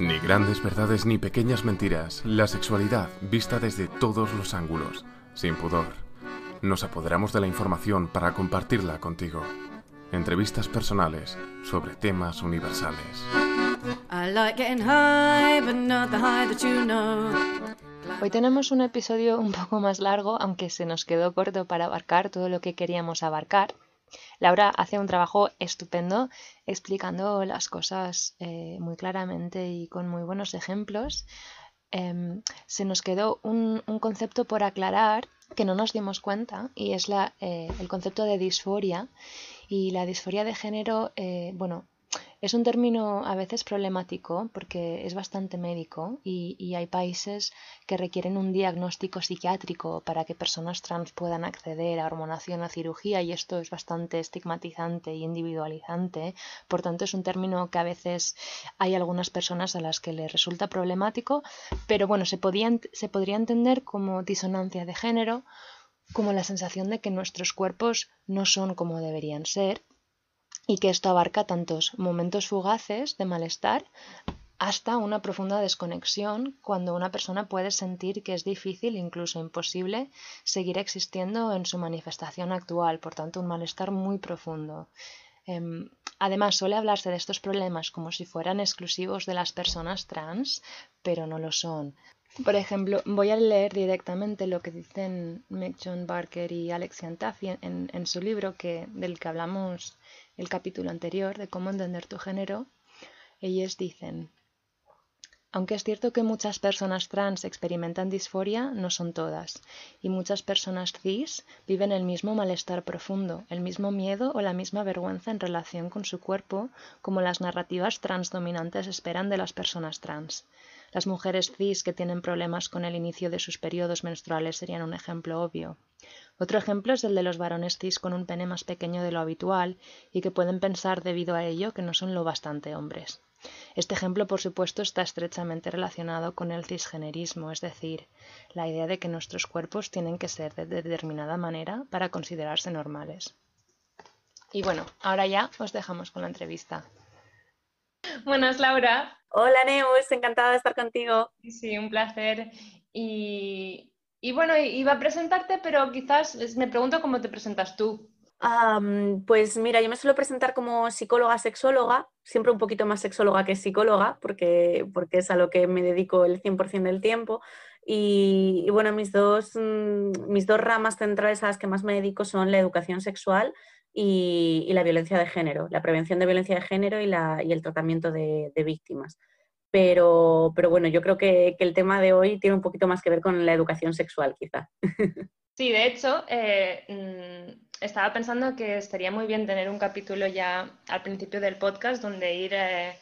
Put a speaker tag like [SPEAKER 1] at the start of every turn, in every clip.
[SPEAKER 1] Ni grandes verdades ni pequeñas mentiras, la sexualidad vista desde todos los ángulos, sin pudor. Nos apoderamos de la información para compartirla contigo. Entrevistas personales sobre temas universales.
[SPEAKER 2] Hoy tenemos un episodio un poco más largo, aunque se nos quedó corto para abarcar todo lo que queríamos abarcar. Laura hace un trabajo estupendo explicando las cosas eh, muy claramente y con muy buenos ejemplos. Em, se nos quedó un, concepto por aclarar que no nos dimos cuenta y es eh, el concepto de disforia. Y la disforia de género, eh, bueno, es un término a veces problemático porque es bastante médico y, hay países que requieren un diagnóstico psiquiátrico para que personas trans puedan acceder a hormonación, a cirugía y esto es bastante estigmatizante y individualizante. Por tanto, es un término que a veces hay algunas personas a las que les resulta problemático, pero bueno, se, se podría entender como disonancia de género, como la sensación de que nuestros cuerpos no son como deberían ser y que esto abarca tantos momentos fugaces de malestar hasta una profunda desconexión cuando una persona puede sentir que es difícil, incluso imposible, seguir existiendo en su manifestación actual, por tanto un malestar muy profundo. Em, además, suele hablarse de estos problemas como si fueran exclusivos de las personas trans, pero no lo son. Por ejemplo, voy a leer directamente lo que dicen John Barker y Alex Yantafi en, en, su libro que, del que hablamos el capítulo anterior de cómo entender tu género, ellos dicen, aunque es cierto que muchas personas trans experimentan disforia, no son todas, y muchas personas cis viven el mismo malestar profundo, el mismo miedo o la misma vergüenza en relación con su cuerpo como las narrativas transdominantes esperan de las personas trans. Las mujeres cis que tienen problemas con el inicio de sus periodos menstruales serían un ejemplo obvio. Otro ejemplo es el de los varones cis con un pene más pequeño de lo habitual y que pueden pensar debido a ello que no son lo bastante hombres. Este ejemplo, por supuesto, está estrechamente relacionado con el cisgenerismo, es decir, la idea de que nuestros cuerpos tienen que ser de determinada manera para considerarse normales. Y bueno, ahora ya os dejamos con la entrevista. Buenas, Laura.
[SPEAKER 3] Hola, Neus, encantada de estar contigo.
[SPEAKER 2] Sí, un placer. Y, bueno, iba a presentarte, pero quizás me pregunto cómo te presentas tú.
[SPEAKER 3] pues mira, yo me suelo presentar como psicóloga sexóloga, siempre un poquito más sexóloga que psicóloga, porque, porque es a lo que me dedico el 100% del tiempo. Y, bueno, mis dos, mm, mis dos ramas centrales a las que más me dedico son la educación sexual y, la violencia de género, la prevención de violencia de género y, el tratamiento de, víctimas. Pero, pero, bueno, yo creo que, el tema de hoy tiene un poquito más que ver con la educación sexual, quizá.
[SPEAKER 2] Sí, de hecho, eh, mm, estaba pensando que estaría muy bien tener un capítulo ya al principio del podcast donde ir, eh,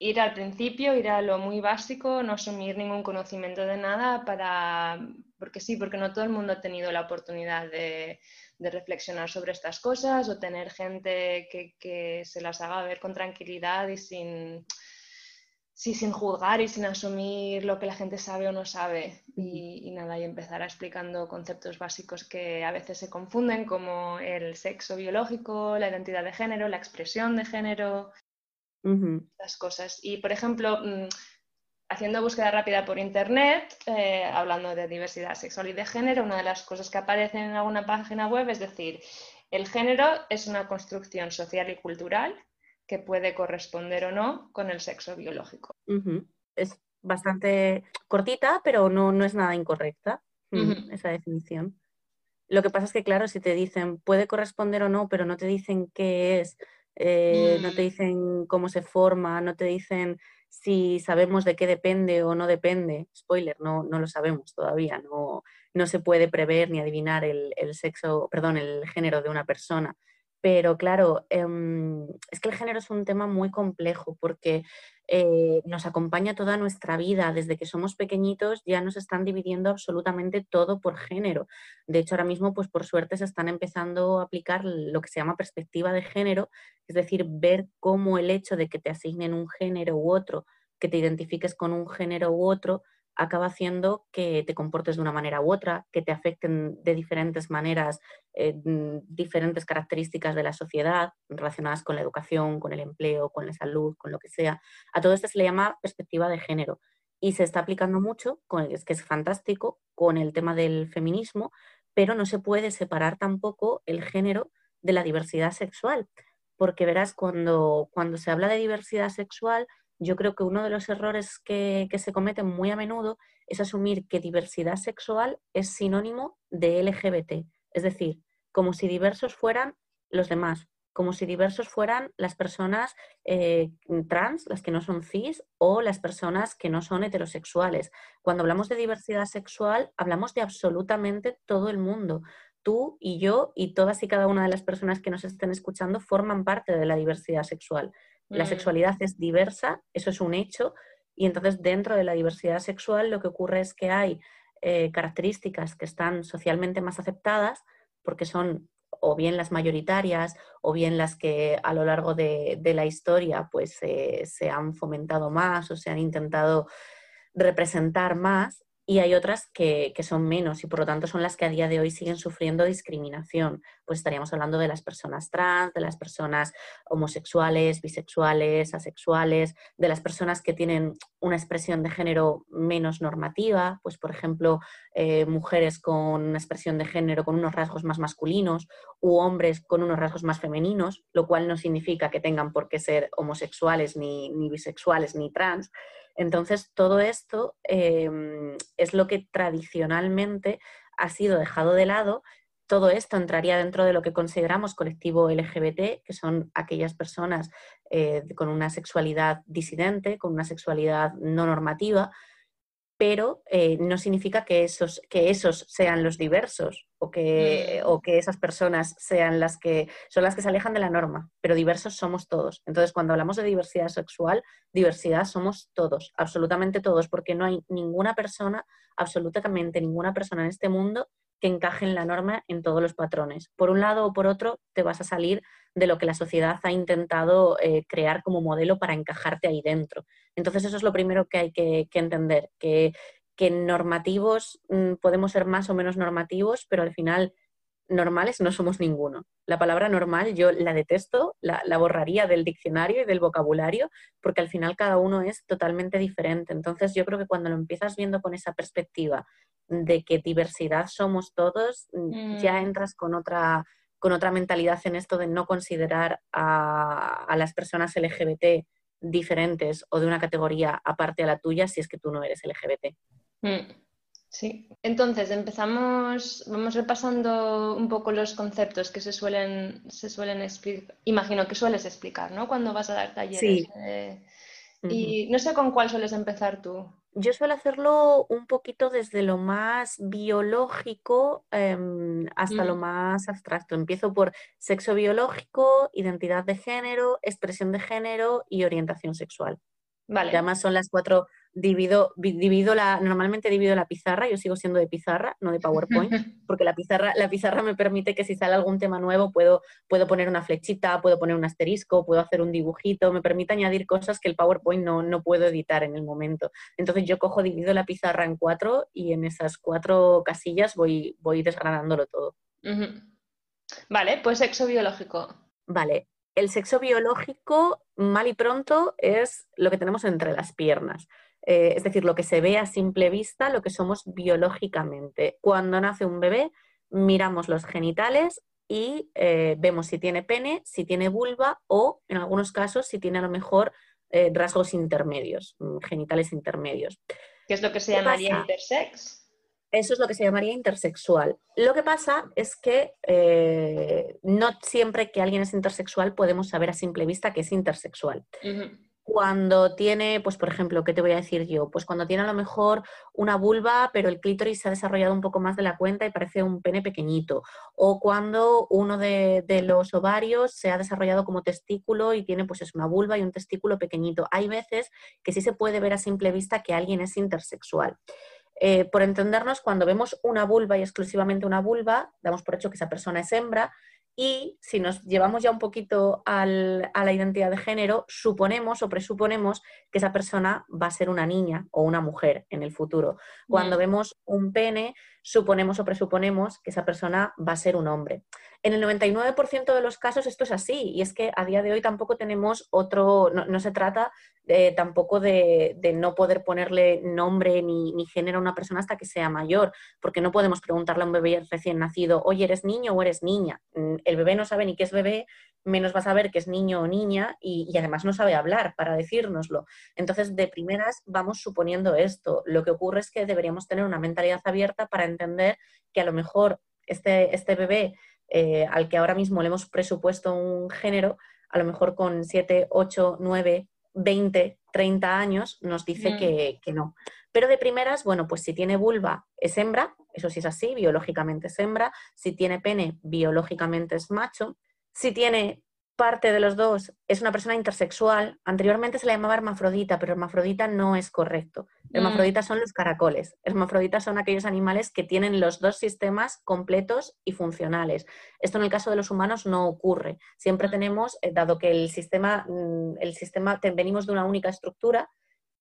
[SPEAKER 2] ir al principio, ir a lo muy básico, no asumir ningún conocimiento de nada para, porque sí, porque no todo el mundo ha tenido la oportunidad de, de reflexionar sobre estas cosas o tener gente que, se las haga ver con tranquilidad y sin, sin juzgar y sin asumir lo que la gente sabe o no sabe. Y, nada, y empezar explicando conceptos básicos que a veces se confunden, como el sexo biológico, la identidad de género, la expresión de género, las cosas. Y, por ejemplo, mm, haciendo búsqueda rápida por internet, eh, hablando de diversidad sexual y de género, una de las cosas que aparecen en alguna página web es decir, el género es una construcción social y cultural que puede corresponder o no con el sexo biológico.
[SPEAKER 3] Es bastante cortita, pero no, no es nada incorrecta mm, esa definición. Lo que pasa es que, claro, si te dicen puede corresponder o no, pero no te dicen qué es, eh, no te mm. dicen cómo se forma, no te dicen si sabemos de qué depende o no depende, spoiler, no, no lo sabemos todavía, no, no se puede prever ni adivinar el, el, sexo, perdón, el género de una persona. Pero claro, em, es que el género es un tema muy complejo porque eh, nos acompaña toda nuestra vida. Desde que somos pequeñitos ya nos están dividiendo absolutamente todo por género. De hecho, ahora mismo, pues por suerte se están empezando a aplicar lo que se llama perspectiva de género, es decir, ver cómo el hecho de que te asignen un género u otro, que te identifiques con un género u otro, acaba haciendo que te comportes de una manera u otra, que te afecten de diferentes maneras eh, mm, diferentes características de la sociedad relacionadas con la educación, con el empleo, con la salud, con lo que sea. A todo esto se le llama perspectiva de género y se está aplicando mucho, con, es que es fantástico, con el tema del feminismo, pero no se puede separar tampoco el género de la diversidad sexual, porque verás, cuando, cuando se habla de diversidad sexual, yo creo que uno de los errores que, se cometen muy a menudo es asumir que diversidad sexual es sinónimo de LGBT, es decir, como si diversos fueran los demás, como si diversos fueran las personas eh, trans, las que no son cis, o las personas que no son heterosexuales. Cuando hablamos de diversidad sexual, hablamos de absolutamente todo el mundo. Tú y yo y todas y cada una de las personas que nos estén escuchando forman parte de la diversidad sexual. La sexualidad es diversa, eso es un hecho, y entonces dentro de la diversidad sexual lo que ocurre es que hay eh, características que están socialmente más aceptadas porque son o bien las mayoritarias o bien las que a lo largo de, la historia pues se han fomentado más o se han intentado representar más y hay otras que, son menos y por lo tanto son las que a día de hoy siguen sufriendo discriminación. Pues estaríamos hablando de las personas trans, de las personas homosexuales, bisexuales, asexuales, de las personas que tienen una expresión de género menos normativa, pues por ejemplo eh, mujeres con una expresión de género con unos rasgos más masculinos u hombres con unos rasgos más femeninos, lo cual no significa que tengan por qué ser homosexuales ni, ni bisexuales ni trans. Entonces, todo esto em, es lo que tradicionalmente ha sido dejado de lado. Todo esto entraría dentro de lo que consideramos colectivo LGBT, que son aquellas personas eh, con una sexualidad disidente, con una sexualidad no normativa, pero eh, no significa que esos, que esos sean los diversos o que, mm. o que esas personas sean las que son las que se alejan de la norma, pero diversos somos todos. Entonces, cuando hablamos de diversidad sexual, diversidad somos todos, absolutamente todos, porque no hay ninguna persona, absolutamente ninguna persona en este mundo que encaje en la norma en todos los patrones. Por un lado o por otro, te vas a salir de lo que la sociedad ha intentado eh, crear como modelo para encajarte ahí dentro. Entonces, eso es lo primero que hay que, entender, que, que normativos mm, podemos ser más o menos normativos, pero al final normales no somos ninguno. La palabra normal yo la detesto, la, la, borraría del diccionario y del vocabulario, porque al final cada uno es totalmente diferente. Entonces yo creo que cuando lo empiezas viendo con esa perspectiva de que diversidad somos todos, mm, ya mm. entras con otra, con otra mentalidad en esto de no considerar a, a, las personas LGBT diferentes o de una categoría aparte a la tuya si es que tú no eres LGBT.
[SPEAKER 4] Mm. Sí, entonces empezamos, vamos repasando un poco los conceptos que se suelen, se suelen explicar, imagino que sueles explicar, ¿no? Cuando vas a dar talleres. Sí. Eh, y no sé con cuál sueles empezar tú.
[SPEAKER 3] Yo suelo hacerlo un poquito desde lo más biológico em, hasta lo mm. más abstracto. Empiezo por sexo biológico, identidad de género, expresión de género y orientación sexual. Vale. además son las cuatro divido, divido la, normalmente divido la pizarra, yo sigo siendo de pizarra, no de PowerPoint, porque la pizarra, la pizarra me permite que si sale algún tema nuevo puedo, puedo poner una flechita, puedo poner un asterisco, puedo hacer un dibujito, me permite añadir cosas que el PowerPoint no, no puedo editar en el momento. Entonces yo cojo, divido la pizarra en cuatro y en esas cuatro casillas voy, voy desgranándolo todo.
[SPEAKER 4] Vale, pues sexo biológico.
[SPEAKER 3] Vale, el sexo biológico, mal y pronto, es lo que tenemos entre las piernas. Eh, es decir, lo que se ve a simple vista, lo que somos biológicamente. Cuando nace un bebé, miramos los genitales y eh, vemos si tiene pene, si tiene vulva o, en algunos casos, si tiene a lo mejor eh, rasgos intermedios, mm, genitales intermedios.
[SPEAKER 4] ¿Qué es lo que se llamaría intersex?
[SPEAKER 3] Eso es lo que se llamaría intersexual. Lo que pasa es que no siempre que alguien es intersexual podemos saber a simple vista que es intersexual cuando tiene, pues por ejemplo, ¿qué te voy a decir yo? Pues cuando tiene a lo mejor una vulva, pero el clítoris se ha desarrollado un poco más de la cuenta y parece un pene pequeñito. O cuando uno de, los ovarios se ha desarrollado como testículo y tiene pues es una vulva y un testículo pequeñito. Hay veces que sí se puede ver a simple vista que alguien es intersexual. Eh, por entendernos, cuando vemos una vulva y exclusivamente una vulva, damos por hecho que esa persona es hembra Y si nos llevamos ya un poquito a la identidad de género, suponemos o presuponemos que esa persona va a ser una niña o una mujer en el futuro. Cuando vemos un pene, suponemos o presuponemos que esa persona va a ser un hombre. En el 99% de los casos esto es así y es que a día de hoy tampoco tenemos otro, no, se trata tampoco de, no poder ponerle nombre ni, género a una persona hasta que sea mayor, porque no podemos preguntarle a un bebé recién nacido, oye, ¿eres niño o eres niña? Mm, el bebé no sabe ni qué es bebé, menos va a saber que es niño o niña y, y además no sabe hablar para decírnoslo. Entonces, de primeras vamos suponiendo esto. Lo que ocurre es que deberíamos tener una mentalidad abierta para entender que a lo mejor este, este bebé eh, al que ahora mismo le hemos presupuesto un género, a lo mejor con 7, 8, 9, 20, 30 años nos dice que, que, no. Pero de primeras, bueno, pues si tiene vulva es hembra, eso sí es así, biológicamente es hembra, si tiene pene, biológicamente es macho, si tiene parte de los dos es una persona intersexual. Anteriormente se le llamaba hermafrodita, pero hermafrodita no es correcto. Mm. Hermafroditas son los caracoles. Hermafroditas son aquellos animales que tienen los dos sistemas completos y funcionales. Esto en el caso de los humanos no ocurre. Siempre mm. tenemos, eh, dado que el sistema, mm, el sistema venimos de una única estructura,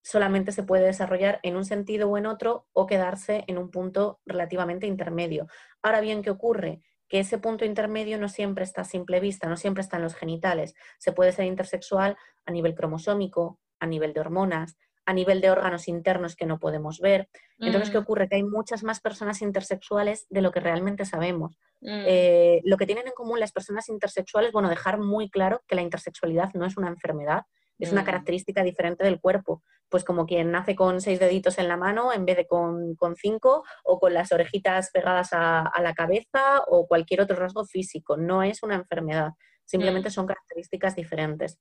[SPEAKER 3] solamente se puede desarrollar en un sentido o en otro o quedarse en un punto relativamente intermedio. Ahora bien, ¿qué ocurre? Que ese punto intermedio no siempre está a simple vista, no siempre está en los genitales. Se puede ser intersexual a nivel cromosómico, a nivel de hormonas, a nivel de órganos internos que no podemos ver. Entonces, ¿qué mm. ocurre? Que hay muchas más personas intersexuales de lo que realmente sabemos. Mm. Eh, lo que tienen en común las personas intersexuales, bueno, dejar muy claro que la intersexualidad no es una enfermedad, es una mm. característica diferente del cuerpo. Pues como quien nace con seis deditos en la mano en vez de con, cinco, o con las orejitas pegadas a, la cabeza, o cualquier otro rasgo físico. No es una enfermedad, simplemente mm. son características diferentes.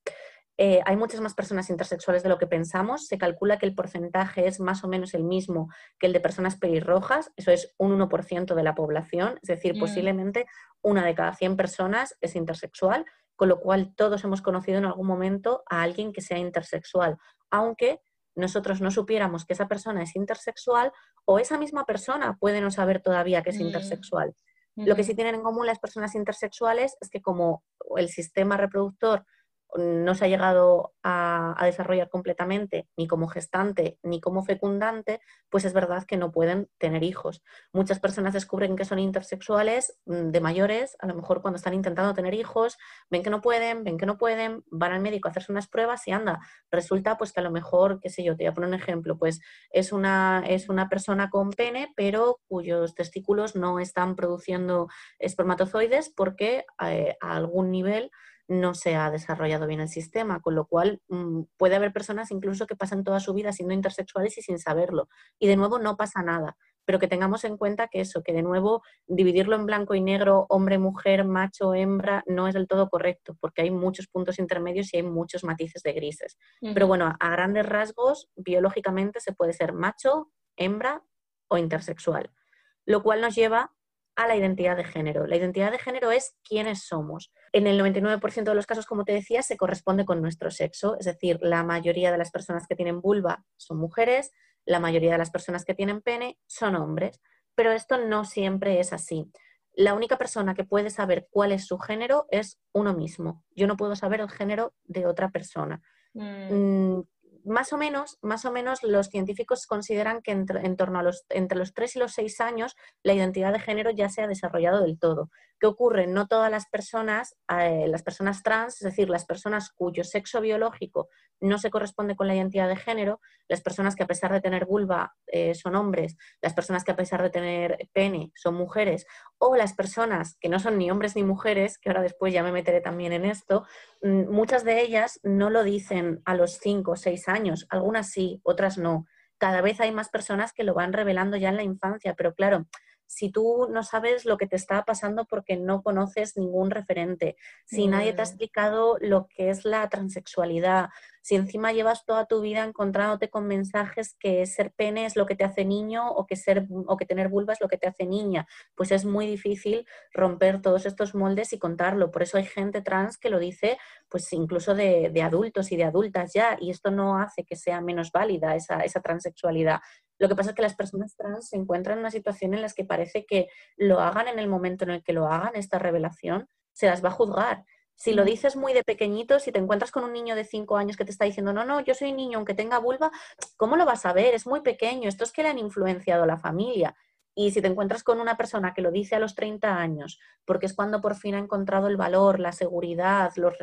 [SPEAKER 3] Eh, hay muchas más personas intersexuales de lo que pensamos. Se calcula que el porcentaje es más o menos el mismo que el de personas pelirrojas. Eso es un 1% de la población. Es decir, mm. posiblemente una de cada 100 personas es intersexual con lo cual todos hemos conocido en algún momento a alguien que sea intersexual, aunque nosotros no supiéramos que esa persona es intersexual o esa misma persona puede no saber todavía que es mm. intersexual. Lo que sí tienen en común las personas intersexuales es que como el sistema reproductor no se ha llegado a, desarrollar completamente, ni como gestante, ni como fecundante, pues es verdad que no pueden tener hijos. Muchas personas descubren que son intersexuales mm, de mayores, a lo mejor cuando están intentando tener hijos, ven que no pueden, ven que no pueden, van al médico a hacerse unas pruebas y anda, resulta pues que a lo mejor, qué sé yo, te voy a poner un ejemplo, pues es una, es una persona con pene, pero cuyos testículos no están produciendo espermatozoides porque eh, a algún nivel no se ha desarrollado bien el sistema, con lo cual mm, puede haber personas incluso que pasan toda su vida siendo intersexuales y sin saberlo. Y de nuevo no pasa nada, pero que tengamos en cuenta que eso, que de nuevo dividirlo en blanco y negro, hombre, mujer, macho, hembra, no es del todo correcto, porque hay muchos puntos intermedios y hay muchos matices de grises. Pero bueno, a grandes rasgos, biológicamente se puede ser macho, hembra o intersexual, lo cual nos lleva a la identidad de género. La identidad de género es quiénes somos. En el 99% de los casos, como te decía, se corresponde con nuestro sexo, es decir, la mayoría de las personas que tienen vulva son mujeres, la mayoría de las personas que tienen pene son hombres, pero esto no siempre es así. La única persona que puede saber cuál es su género es uno mismo. Yo no puedo saber el género de otra persona. Mm. Más o menos, más o menos los científicos consideran que entre, en torno a los, entre los 3 y los 6 años la identidad de género ya se ha desarrollado del todo. ¿Qué ocurre? No todas las personas, eh, las personas trans, es decir, las personas cuyo sexo biológico no se corresponde con la identidad de género, las personas que a pesar de tener vulva eh, son hombres, las personas que a pesar de tener pene son mujeres, o las personas que no son ni hombres ni mujeres, que ahora después ya me meteré también en esto, mm, muchas de ellas no lo dicen a los 5 o 6 años, algunas sí, otras no. Cada vez hay más personas que lo van revelando ya en la infancia, pero claro, si tú no sabes lo que te está pasando porque no conoces ningún referente, si nadie te ha mm. explicado lo que es la transexualidad, si encima llevas toda tu vida encontrándote con mensajes que ser pene es lo que te hace niño o que, ser, o que tener vulva es lo que te hace niña, pues es muy difícil romper todos estos moldes y contarlo. Por eso hay gente trans que lo dice, pues incluso de, adultos y de adultas ya, y esto no hace que sea menos válida esa, esa transexualidad. Lo que pasa es que las personas trans se encuentran en una situación en la que parece que lo hagan en el momento en el que lo hagan, esta revelación, se las va a juzgar. Si lo dices muy de pequeñito, si te encuentras con un niño de 5 años que te está diciendo, no, no, yo soy niño aunque tenga vulva, ¿cómo lo vas a ver? Es muy pequeño, esto es que le han influenciado a la familia. Y si te encuentras con una persona que lo dice a los 30 años, porque es cuando por fin ha encontrado el valor, la seguridad, los,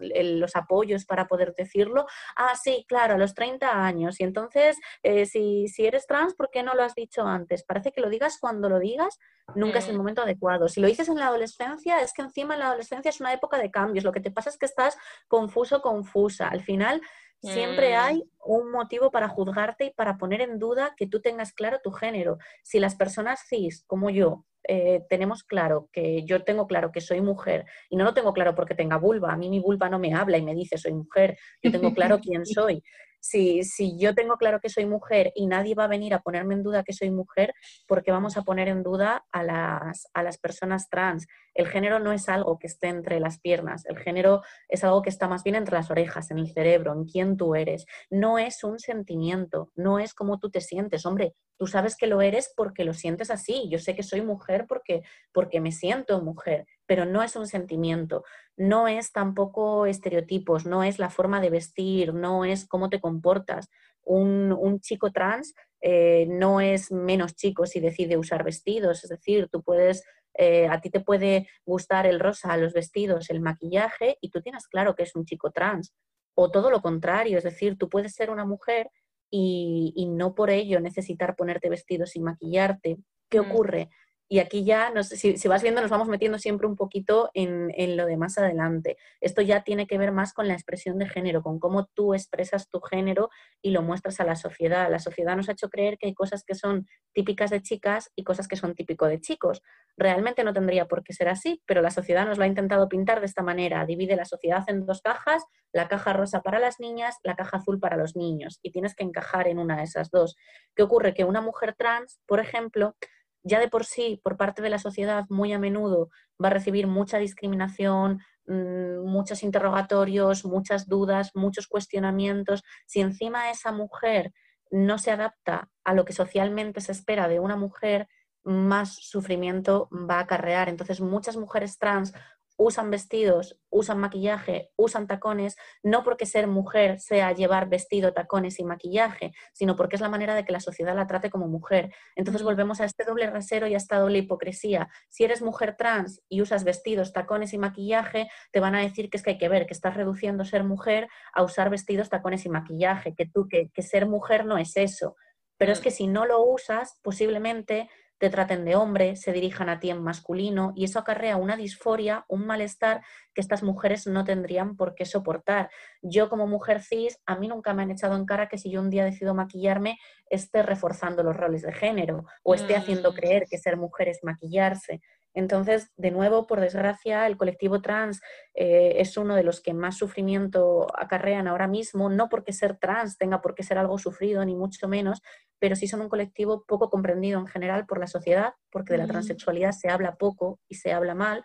[SPEAKER 3] los apoyos para poder decirlo, ah, sí, claro, a los 30 años. Y entonces, eh, si, si, eres trans, ¿por qué no lo has dicho antes? Parece que lo digas cuando lo digas, nunca es el mm. momento adecuado. Si lo dices en la adolescencia, es que encima en la adolescencia es una época de cambios. Lo que te pasa es que estás confuso, confusa. Al final Siempre mm. hay un motivo para juzgarte y para poner en duda que tú tengas claro tu género. Si las personas cis, como yo, eh, tenemos claro que yo tengo claro que soy mujer y no lo tengo claro porque tenga vulva, a mí mi vulva no me habla y me dice soy mujer, yo tengo claro quién soy. Si, si, yo tengo claro que soy mujer y nadie va a venir a ponerme en duda que soy mujer, porque vamos a poner en duda a las, a las personas trans? El género no es algo que esté entre las piernas, el género es algo que está más bien entre las orejas, en el cerebro, en quién tú eres. No es un sentimiento, no es como tú te sientes. Hombre, tú sabes que lo eres porque lo sientes así. Yo sé que soy mujer porque, porque me siento mujer, pero no es un sentimiento, no es tampoco estereotipos, no es la forma de vestir, no es cómo te comportas. Un, un chico trans eh, no es menos chico si decide usar vestidos, es decir, tú puedes eh, a ti te puede gustar el rosa, los vestidos, el maquillaje y tú tienes claro que es un chico trans. O todo lo contrario, es decir, tú puedes ser una mujer y, y no por ello necesitar ponerte vestidos y maquillarte. ¿Qué mm. ocurre? Y aquí ya, si, vas viendo, nos vamos metiendo siempre un poquito en, en, lo de más adelante. Esto ya tiene que ver más con la expresión de género, con cómo tú expresas tu género y lo muestras a la sociedad. La sociedad nos ha hecho creer que hay cosas que son típicas de chicas y cosas que son típicos de chicos. Realmente no tendría por qué ser así, pero la sociedad nos lo ha intentado pintar de esta manera. Divide la sociedad en dos cajas, la caja rosa para las niñas, la caja azul para los niños, y tienes que encajar en una de esas dos. ¿Qué ocurre? Que una mujer trans, por ejemplo, ya de por sí, por parte de la sociedad, muy a menudo va a recibir mucha discriminación, mm, muchos interrogatorios, muchas dudas, muchos cuestionamientos. Si encima esa mujer no se adapta a lo que socialmente se espera de una mujer, más sufrimiento va a acarrear. Entonces, muchas mujeres trans usan vestidos, usan maquillaje, usan tacones, no porque ser mujer sea llevar vestido, tacones y maquillaje, sino porque es la manera de que la sociedad la trate como mujer. Entonces volvemos a este doble rasero y a esta doble hipocresía. Si eres mujer trans y usas vestidos, tacones y maquillaje, te van a decir que es que hay que ver, que estás reduciendo ser mujer a usar vestidos, tacones y maquillaje, que tú, que, que ser mujer no es eso. Pero es que si no lo usas, posiblemente te traten de hombre, se dirijan a ti en masculino y eso acarrea una disforia, un malestar que estas mujeres no tendrían por qué soportar. Yo como mujer cis, a mí nunca me han echado en cara que si yo un día decido maquillarme, esté reforzando los roles de género o esté haciendo mm. creer que ser mujer es maquillarse. Entonces, de nuevo, por desgracia, el colectivo trans eh, es uno de los que más sufrimiento acarrean ahora mismo, no porque ser trans tenga por qué ser algo sufrido, ni mucho menos, pero sí son un colectivo poco comprendido en general por la sociedad, porque de la transexualidad se habla poco y se habla mal,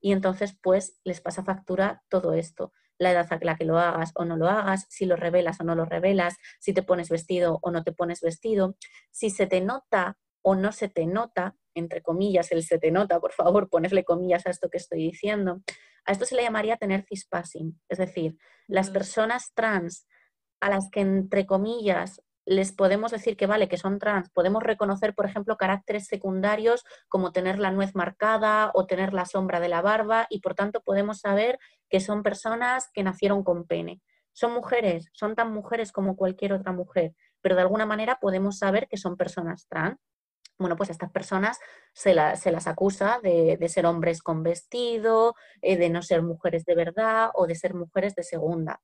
[SPEAKER 3] y entonces pues les pasa factura todo esto. La edad a la que lo hagas o no lo hagas, si lo revelas o no lo revelas, si te pones vestido o no te pones vestido, si se te nota o no se te nota, entre comillas, el se te nota, por favor, ponesle comillas a esto que estoy diciendo. A esto se le llamaría tener cispassing, es decir, las personas trans a las que, entre comillas, les podemos decir que vale, que son trans, podemos reconocer, por ejemplo, caracteres secundarios como tener la nuez marcada o tener la sombra de la barba y por tanto podemos saber que son personas que nacieron con pene. Son mujeres, son tan mujeres como cualquier otra mujer, pero de alguna manera podemos saber que son personas trans bueno, pues a estas personas se, las acusa de, ser hombres con vestido, eh, de no ser mujeres de verdad o de ser mujeres de segunda.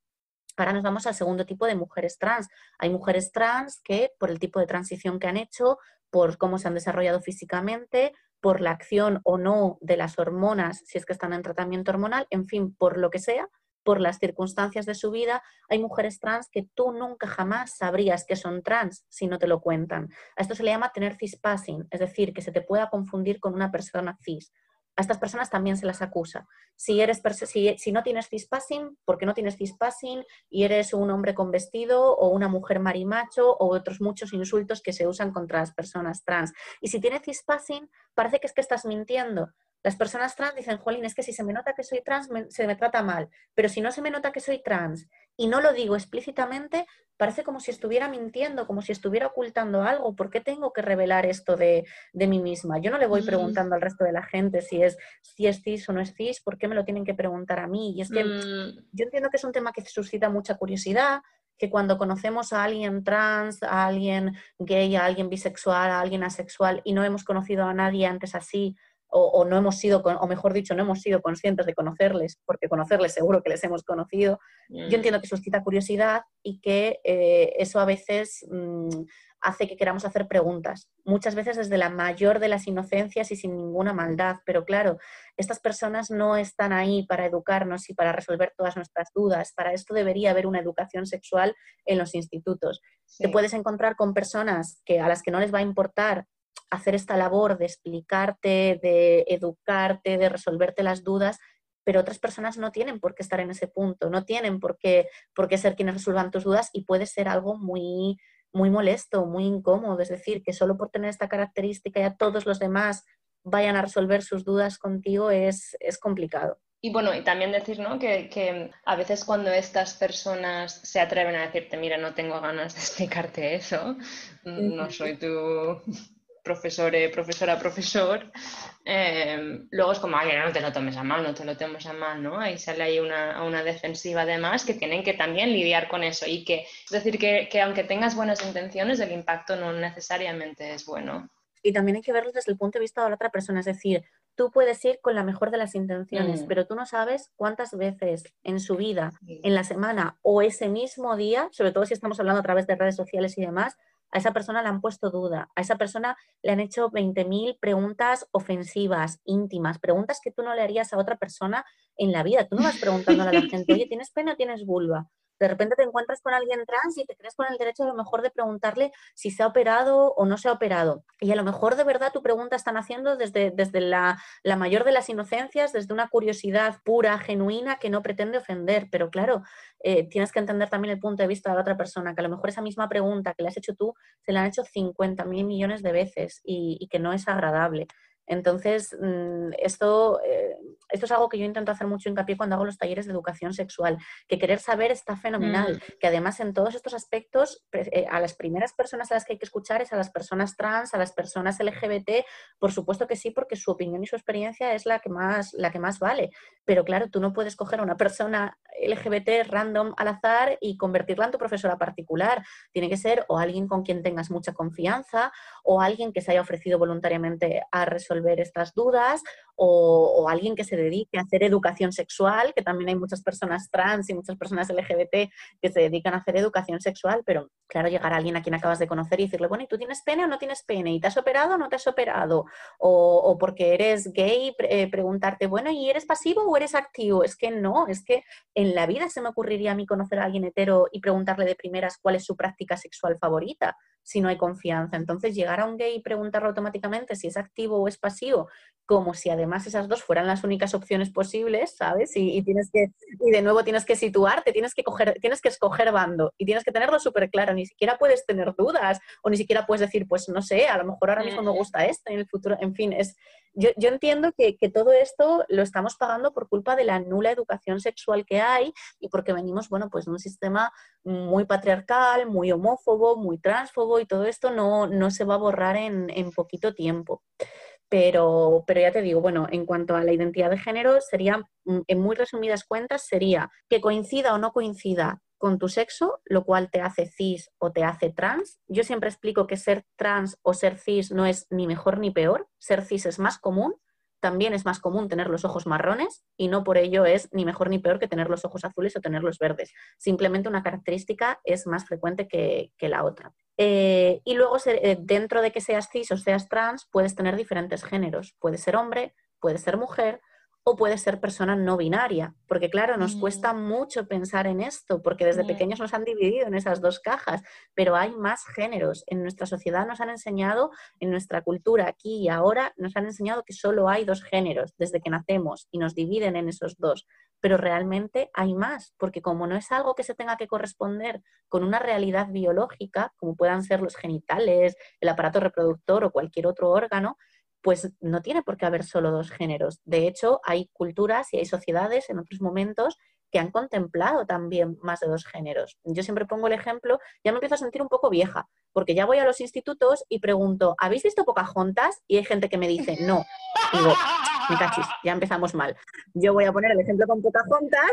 [SPEAKER 3] Ahora nos vamos al segundo tipo de mujeres trans. Hay mujeres trans que, por el tipo de transición que han hecho, por cómo se han desarrollado físicamente, por la acción o no de las hormonas, si es que están en tratamiento hormonal, en fin, por lo que sea, por las circunstancias de su vida, hay mujeres trans que tú nunca jamás sabrías que son trans si no te lo cuentan. A esto se le llama tener cispassing, es decir, que se te pueda confundir con una persona cis. A estas personas también se las acusa. Si, eres si, si no tienes cispassing, porque no tienes cispassing y eres un hombre con vestido o una mujer marimacho o otros muchos insultos que se usan contra las personas trans. Y si tienes cispassing, parece que es que estás mintiendo Las personas trans dicen, jolín, es que si se me nota que soy trans, se me trata mal. Pero si no se me nota que soy trans y no lo digo explícitamente, parece como si estuviera mintiendo, como si estuviera ocultando algo. ¿Por qué tengo que revelar esto de, mí misma? Yo no le voy mm. preguntando al resto de la gente si es, si es cis o no es cis, ¿por qué me lo tienen que preguntar a mí? Y es que mm. yo entiendo que es un tema que suscita mucha curiosidad, que cuando conocemos a alguien trans, a alguien gay, a alguien bisexual, a alguien asexual y no hemos conocido a nadie antes así, o, no hemos sido, o mejor dicho, no hemos sido conscientes de conocerles, porque conocerles seguro que les hemos conocido. Yo mm. entiendo que suscita curiosidad y que eh, eso a veces mm, hace que queramos hacer preguntas, muchas veces desde la mayor de las inocencias y sin ninguna maldad. Pero claro, estas personas no están ahí para educarnos y para resolver todas nuestras dudas. Para esto debería haber una educación sexual en los institutos. Te puedes encontrar con personas que, a las que no les va a importar hacer esta labor de explicarte, de educarte, de resolverte las dudas, pero otras personas no tienen por qué estar en ese punto, no tienen por qué, por qué ser quienes resuelvan tus dudas y puede ser algo muy, muy molesto, muy incómodo. Es decir, que solo por tener esta característica ya todos los demás vayan a resolver sus dudas contigo es, es complicado.
[SPEAKER 4] Y bueno, y también decir ¿no? que, que, a veces cuando estas personas se atreven a decirte, mira, no tengo ganas de explicarte eso, no soy tu profesor, eh, profesora, profesor, eh, luego es como, ay, no te lo tomes a mal, no te lo tomes a mal, ¿no? Ahí sale ahí una, una defensiva además que tienen que también lidiar con eso y que, es decir, que, que aunque tengas buenas intenciones, el impacto no necesariamente es bueno.
[SPEAKER 3] Y también hay que verlo desde el punto de vista de la otra persona, es decir, tú puedes ir con la mejor de las intenciones, mm. pero tú no sabes cuántas veces en su vida, en la semana o ese mismo día, sobre todo si estamos hablando a través de redes sociales y demás, a esa persona le han puesto duda, a esa persona le han hecho 20.000 preguntas ofensivas, íntimas, preguntas que tú no le harías a otra persona en la vida. Tú no vas preguntando a la gente, oye, ¿tienes pene o tienes vulva? De repente te encuentras con alguien trans y te crees con el derecho a lo mejor de preguntarle si se ha operado o no se ha operado. Y a lo mejor de verdad tu pregunta están haciendo desde, desde la, la mayor de las inocencias, desde una curiosidad pura, genuina, que no pretende ofender. Pero claro, eh, tienes que entender también el punto de vista de la otra persona, que a lo mejor esa misma pregunta que le has hecho tú, se la han hecho 50 mil millones de veces y, y que no es agradable. Entonces, mm, esto, eh, esto es algo que yo intento hacer mucho hincapié cuando hago los talleres de educación sexual, que querer saber está fenomenal, mm. que además en todos estos aspectos, eh, a las primeras personas a las que hay que escuchar es a las personas trans, a las personas LGBT, por supuesto que sí, porque su opinión y su experiencia es la que más, la que más vale. Pero claro, tú no puedes coger a una persona LGBT random al azar y convertirla en tu profesora particular. Tiene que ser o alguien con quien tengas mucha confianza o alguien que se haya ofrecido voluntariamente a resolver estas dudas o, alguien que se dedique a hacer educación sexual, que también hay muchas personas trans y muchas personas LGBT que se dedican a hacer educación sexual, pero claro, llegar a alguien a quien acabas de conocer y decirle, bueno, ¿y tú tienes pene o no tienes pene? ¿Y te has operado o no te has operado? O, porque eres gay, eh, preguntarte, bueno, ¿y eres pasivo o eres activo? Es que no, es que en la vida se me ocurriría a mí conocer a alguien hetero y preguntarle de primeras cuál es su práctica sexual favorita si no hay confianza. Entonces, llegar a un gay y preguntarle automáticamente si es activo o es pasivo, como si además esas dos fueran las únicas opciones posibles, ¿sabes? Y, tienes que, y de nuevo tienes que situarte, tienes que, coger, tienes que escoger bando y tienes que tenerlo súper claro. Ni siquiera puedes tener dudas o ni siquiera puedes decir, pues no sé, a lo mejor ahora mismo me gusta esto en el futuro. En fin, es, yo, entiendo que, que, todo esto lo estamos pagando por culpa de la nula educación sexual que hay y porque venimos, bueno, pues de un sistema muy patriarcal, muy homófobo, muy transfobo y todo esto no, no se va a borrar en, en poquito tiempo. Pero, pero ya te digo, bueno, en cuanto a la identidad de género, sería, mm, en muy resumidas cuentas, sería que coincida o no coincida con tu sexo, lo cual te hace cis o te hace trans. Yo siempre explico que ser trans o ser cis no es ni mejor ni peor. Ser cis es más común. También es más común tener los ojos marrones y no por ello es ni mejor ni peor que tener los ojos azules o tener los verdes. Simplemente una característica es más frecuente que, que la otra. Eh, y luego, eh, dentro de que seas cis o seas trans, puedes tener diferentes géneros. Puedes ser hombre, puedes ser mujer o puedes ser persona no binaria. Porque claro, nos mm. cuesta mucho pensar en esto, porque desde pequeños nos han dividido en esas dos cajas, pero hay más géneros. En nuestra sociedad nos han enseñado, en nuestra cultura aquí y ahora, nos han enseñado que solo hay dos géneros desde que nacemos y nos dividen en esos dos pero realmente hay más, porque como no es algo que se tenga que corresponder con una realidad biológica, como puedan ser los genitales, el aparato reproductor o cualquier otro órgano, pues no tiene por qué haber solo dos géneros. De hecho, hay culturas y hay sociedades en otros momentos que han contemplado también más de dos géneros. Yo siempre pongo el ejemplo, ya me empiezo a sentir un poco vieja, porque ya voy a los institutos y pregunto, ¿habéis visto Pocahontas? Y hay gente que me dice, no. digo, me cachis, ya empezamos mal. Yo voy a poner el ejemplo con Pocahontas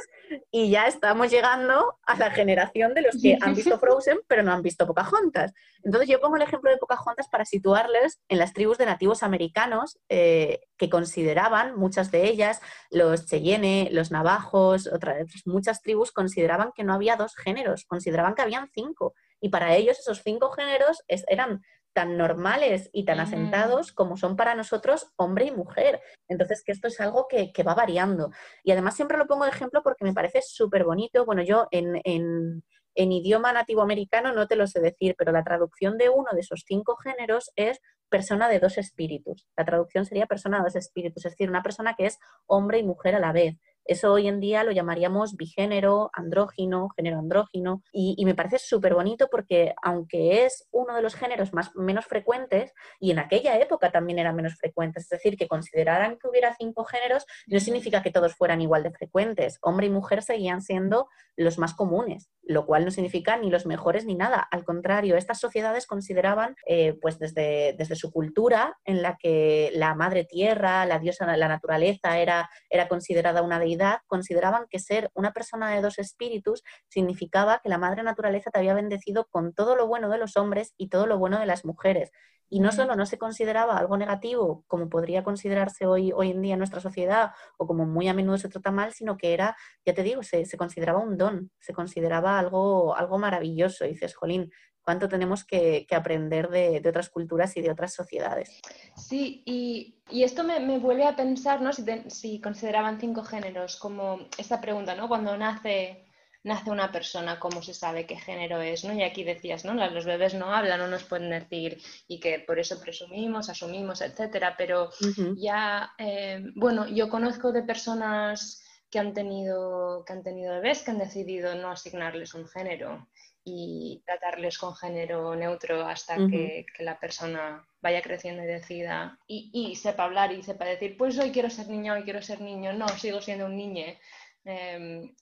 [SPEAKER 3] y ya estamos llegando a la generación de los que han visto Frozen pero no han visto Pocahontas. Entonces yo pongo el ejemplo de Pocahontas para situarles en las tribus de nativos americanos eh, que consideraban, muchas de ellas, los Cheyenne, los Navajos, otras muchas tribus consideraban que no había dos géneros, consideraban que habían cinco. Y para ellos esos cinco géneros eran tan normales y tan asentados como son para nosotros hombre y mujer. Entonces, que esto es algo que, va variando. Y además siempre lo pongo de ejemplo porque me parece súper bonito. Bueno, yo en, en, en, idioma nativo americano no te lo sé decir, pero la traducción de uno de esos cinco géneros es persona de dos espíritus. La traducción sería persona de dos espíritus, es decir, una persona que es hombre y mujer a la vez. Eso hoy en día lo llamaríamos bigénero, andrógino, género andrógino, y, me parece súper bonito porque aunque es uno de los géneros más, menos frecuentes, y en aquella época también eran menos frecuentes, es decir, que consideraran que hubiera cinco géneros, no significa que todos fueran igual de frecuentes. Hombre y mujer seguían siendo los más comunes, lo cual no significa ni los mejores ni nada. Al contrario, estas sociedades consideraban, eh, pues desde, desde su cultura, en la que la madre tierra, la diosa, la naturaleza era, era considerada una deidad, consideraban que ser una persona de dos espíritus significaba que la madre naturaleza te había bendecido con todo lo bueno de los hombres y todo lo bueno de las mujeres. Y no solo no se consideraba algo negativo, como podría considerarse hoy, hoy en día en nuestra sociedad, o como muy a menudo se trata mal, sino que era, ya te digo, se, consideraba un don, se consideraba algo, algo maravilloso. Y dices, Jolín, cuánto tenemos que, aprender de, otras culturas y de otras sociedades.
[SPEAKER 4] Sí, y, esto me, vuelve a pensar, ¿no? Si, consideraban cinco géneros, como esta pregunta, ¿no? Cuando nace, nace una persona, ¿cómo se sabe qué género es? ¿no? Y aquí decías, ¿no? Los bebés no hablan, no nos pueden decir, y que por eso presumimos, asumimos, etcétera, pero ya, eh, bueno, yo conozco de personas que han tenido que han tenido bebés que han decidido no asignarles un género y tratarles con género neutro hasta que, la persona vaya creciendo y decida y, sepa hablar y sepa decir, pues hoy quiero ser niña, hoy quiero ser niño, no, sigo siendo un niño. Em,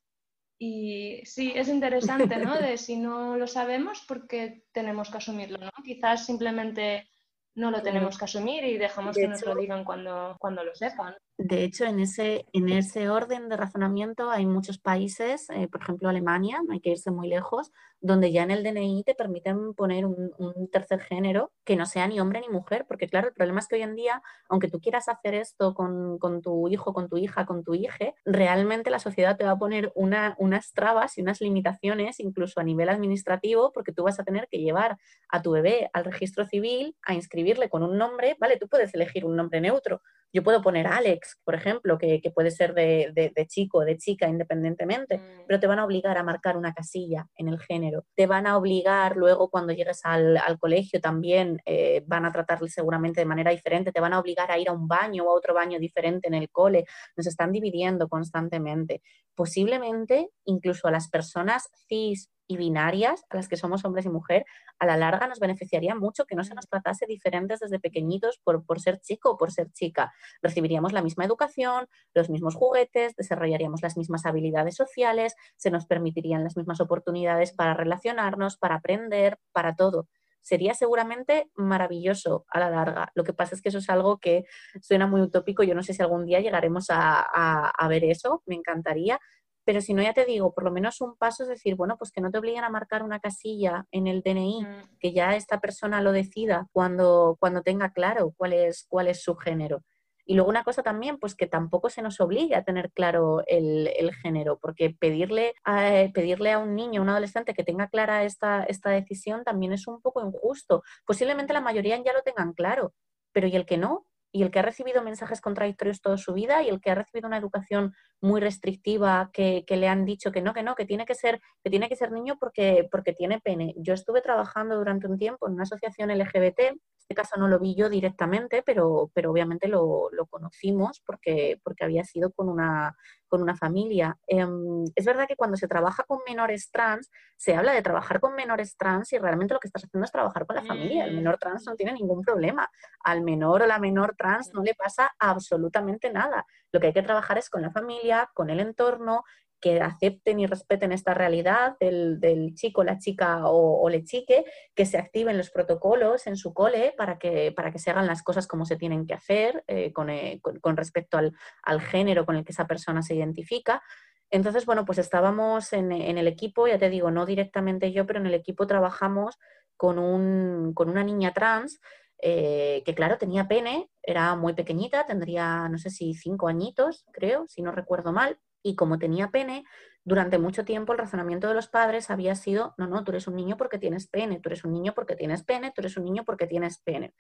[SPEAKER 4] y sí, es interesante, ¿no? De si no lo sabemos, porque tenemos que asumirlo, ¿no? Quizás simplemente no lo tenemos que asumir y dejamos que nos lo digan cuando, cuando lo sepan.
[SPEAKER 3] De hecho, en ese, en ese orden de razonamiento hay muchos países, eh, por ejemplo Alemania, no hay que irse muy lejos, donde ya en el DNI te permiten poner un, tercer género que no sea ni hombre ni mujer, porque claro, el problema es que hoy en día, aunque tú quieras hacer esto con, tu hijo, con tu hija, con tu hija, realmente la sociedad te va a poner una, unas trabas y unas limitaciones, incluso a nivel administrativo, porque tú vas a tener que llevar a tu bebé al registro civil a inscribirle con un nombre, ¿vale? Tú puedes elegir un nombre neutro, yo puedo poner Alex, por ejemplo, que, puede ser de, chico o de chica independientemente, mm. pero te van a obligar a marcar una casilla en el género. Te van a obligar luego cuando llegues al, colegio también, eh, van a tratarle seguramente de manera diferente, te van a obligar a ir a un baño o a otro baño diferente en el cole. Nos están dividiendo constantemente. Posiblemente incluso a las personas cis y binarias, a las que somos hombres y mujer, a la larga nos beneficiaría mucho que no se nos tratase diferentes desde pequeñitos por, por ser chico o por ser chica. Recibiríamos la misma educación, los mismos juguetes, desarrollaríamos las mismas habilidades sociales, se nos permitirían las mismas oportunidades para relacionarnos, para aprender, para todo sería seguramente maravilloso a la larga. Lo que pasa es que eso es algo que suena muy utópico. Yo no sé si algún día llegaremos a, a, ver eso, me encantaría, pero si no, ya te digo, por lo menos un paso es decir, bueno, pues que no te obliguen a marcar una casilla en el DNI, mm. que ya esta persona lo decida cuando, cuando tenga claro cuál es, cuál es su género. Y luego una cosa también, pues que tampoco se nos obligue a tener claro el, género, porque pedirle a, pedirle a un niño, a un adolescente que tenga clara esta, esta decisión también es un poco injusto. Posiblemente la mayoría ya lo tengan claro, pero ¿y el que no? Y el que ha recibido mensajes contradictorios toda su vida y el que ha recibido una educación muy restrictiva que, le han dicho que no, que no, que tiene que ser, que tiene que ser niño porque, porque tiene pene. Yo estuve trabajando durante un tiempo en una asociación LGBT, Este caso no lo vi yo directamente, pero, pero obviamente lo, conocimos porque, porque había sido con una, con una familia. Em, es verdad que cuando se trabaja con menores trans, se habla de trabajar con menores trans y realmente lo que estás haciendo es trabajar con la familia. El mm. menor trans no tiene ningún problema. Al menor o la menor trans no le pasa absolutamente nada. Lo que hay que trabajar es con la familia, con el entorno que acepten y respeten esta realidad del, chico, la chica o, le chique, que se activen los protocolos en su cole para que, para que se hagan las cosas como se tienen que hacer eh, eh, con, respecto al, género con el que esa persona se identifica. Entonces, bueno, pues estábamos en, el equipo, ya te digo, no directamente yo, pero en el equipo trabajamos con, un, con una niña trans eh, que claro, tenía pene, era muy pequeñita, tendría, no sé si cinco añitos, creo, si no recuerdo mal, y como tenía pene, durante mucho tiempo el razonamiento de los padres había sido, no, no, tú eres un niño porque tienes pene, tú eres un niño porque tienes pene, tú eres un niño porque tienes pene.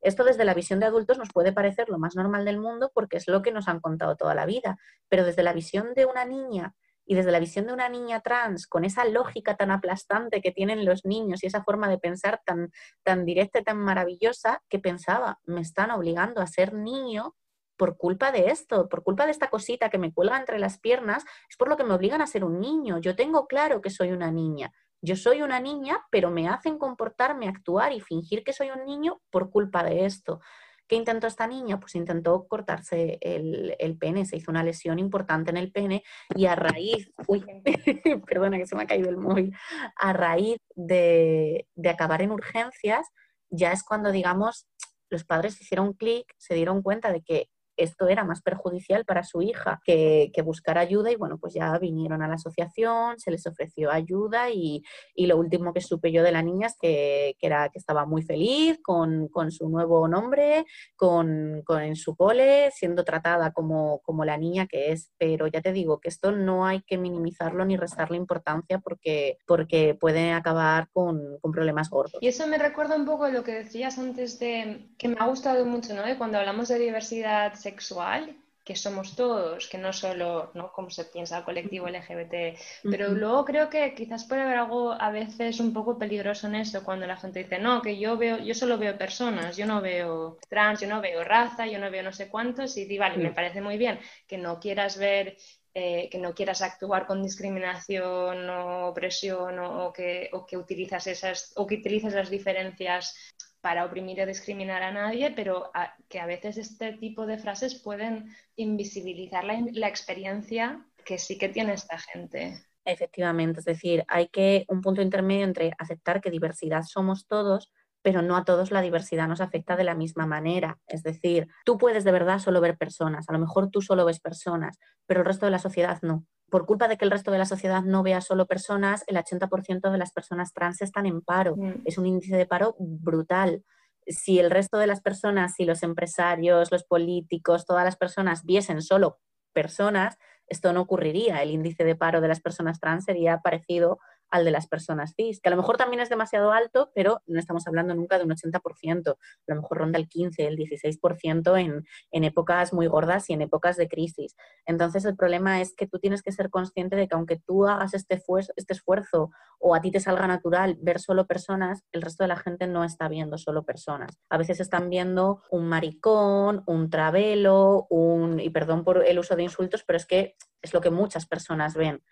[SPEAKER 3] Esto desde la visión de adultos nos puede parecer lo más normal del mundo porque es lo que nos han contado toda la vida, pero desde la visión de una niña y desde la visión de una niña trans, con esa lógica tan aplastante que tienen los niños y esa forma de pensar tan, tan directa y tan maravillosa, que pensaba, me están obligando a ser niño por culpa de esto, por culpa de esta cosita que me cuelga entre las piernas, es por lo que me obligan a ser un niño. Yo tengo claro que soy una niña. Yo soy una niña, pero me hacen comportarme, actuar y fingir que soy un niño por culpa de esto. ¿Qué intentó esta niña? Pues intentó cortarse el, pene, se hizo una lesión importante en el pene y a raíz, uy, perdona que se me ha caído el móvil, a raíz de, de acabar en urgencias, ya es cuando, digamos, los padres hicieron clic, se dieron cuenta de que esto era más perjudicial para su hija que, buscar ayuda y bueno, pues ya vinieron a la asociación, se les ofreció ayuda y, lo último que supe yo de la niña es que, era, que estaba muy feliz con, su nuevo nombre, con, en su cole, siendo tratada como, como la niña que es. Pero ya te digo que esto no hay que minimizarlo ni restarle importancia porque, porque puede acabar con, problemas gordos.
[SPEAKER 4] Y eso me recuerda un poco lo que decías antes de que me ha gustado mucho, ¿no? Cuando hablamos de diversidad sexual, que somos todos, que no solo, ¿no? Como se piensa el colectivo LGBT, pero luego creo que quizás puede haber algo a veces un poco peligroso en eso, cuando la gente dice, no, que yo veo, yo solo veo personas, yo no veo trans, yo no veo raza, yo no veo no sé cuántos, y di, vale, me parece muy bien que no quieras ver eh, que no quieras actuar con discriminación o opresión o, que, o que utilizas esas o que utilizas las diferencias para oprimir o discriminar a nadie, pero que a veces este tipo de frases pueden invisibilizar la, experiencia que sí que tiene esta gente.
[SPEAKER 3] Efectivamente, es decir, hay que un punto intermedio entre aceptar que diversidad somos todos, pero no a todos la diversidad nos afecta de la misma manera. Es decir, tú puedes de verdad solo ver personas, a lo mejor tú solo ves personas, pero el resto de la sociedad no por culpa de que el resto de la sociedad no vea solo personas, el 80% de las personas trans están en paro. Mm. Es un índice de paro brutal. Si el resto de las personas, si los empresarios, los políticos, todas las personas viesen solo personas, esto no ocurriría. El índice de paro de las personas trans sería parecido al de las personas cis, que a lo mejor también es demasiado alto, pero no estamos hablando nunca de un 80%, a lo mejor ronda el 15, el 16% en, en épocas muy gordas y en épocas de crisis. Entonces el problema es que tú tienes que ser consciente de que aunque tú hagas este, este esfuerzo o a ti te salga natural ver solo personas, el resto de la gente no está viendo solo personas. A veces están viendo un maricón, un travelo, un, y perdón por el uso de insultos, pero es que es lo que muchas personas ven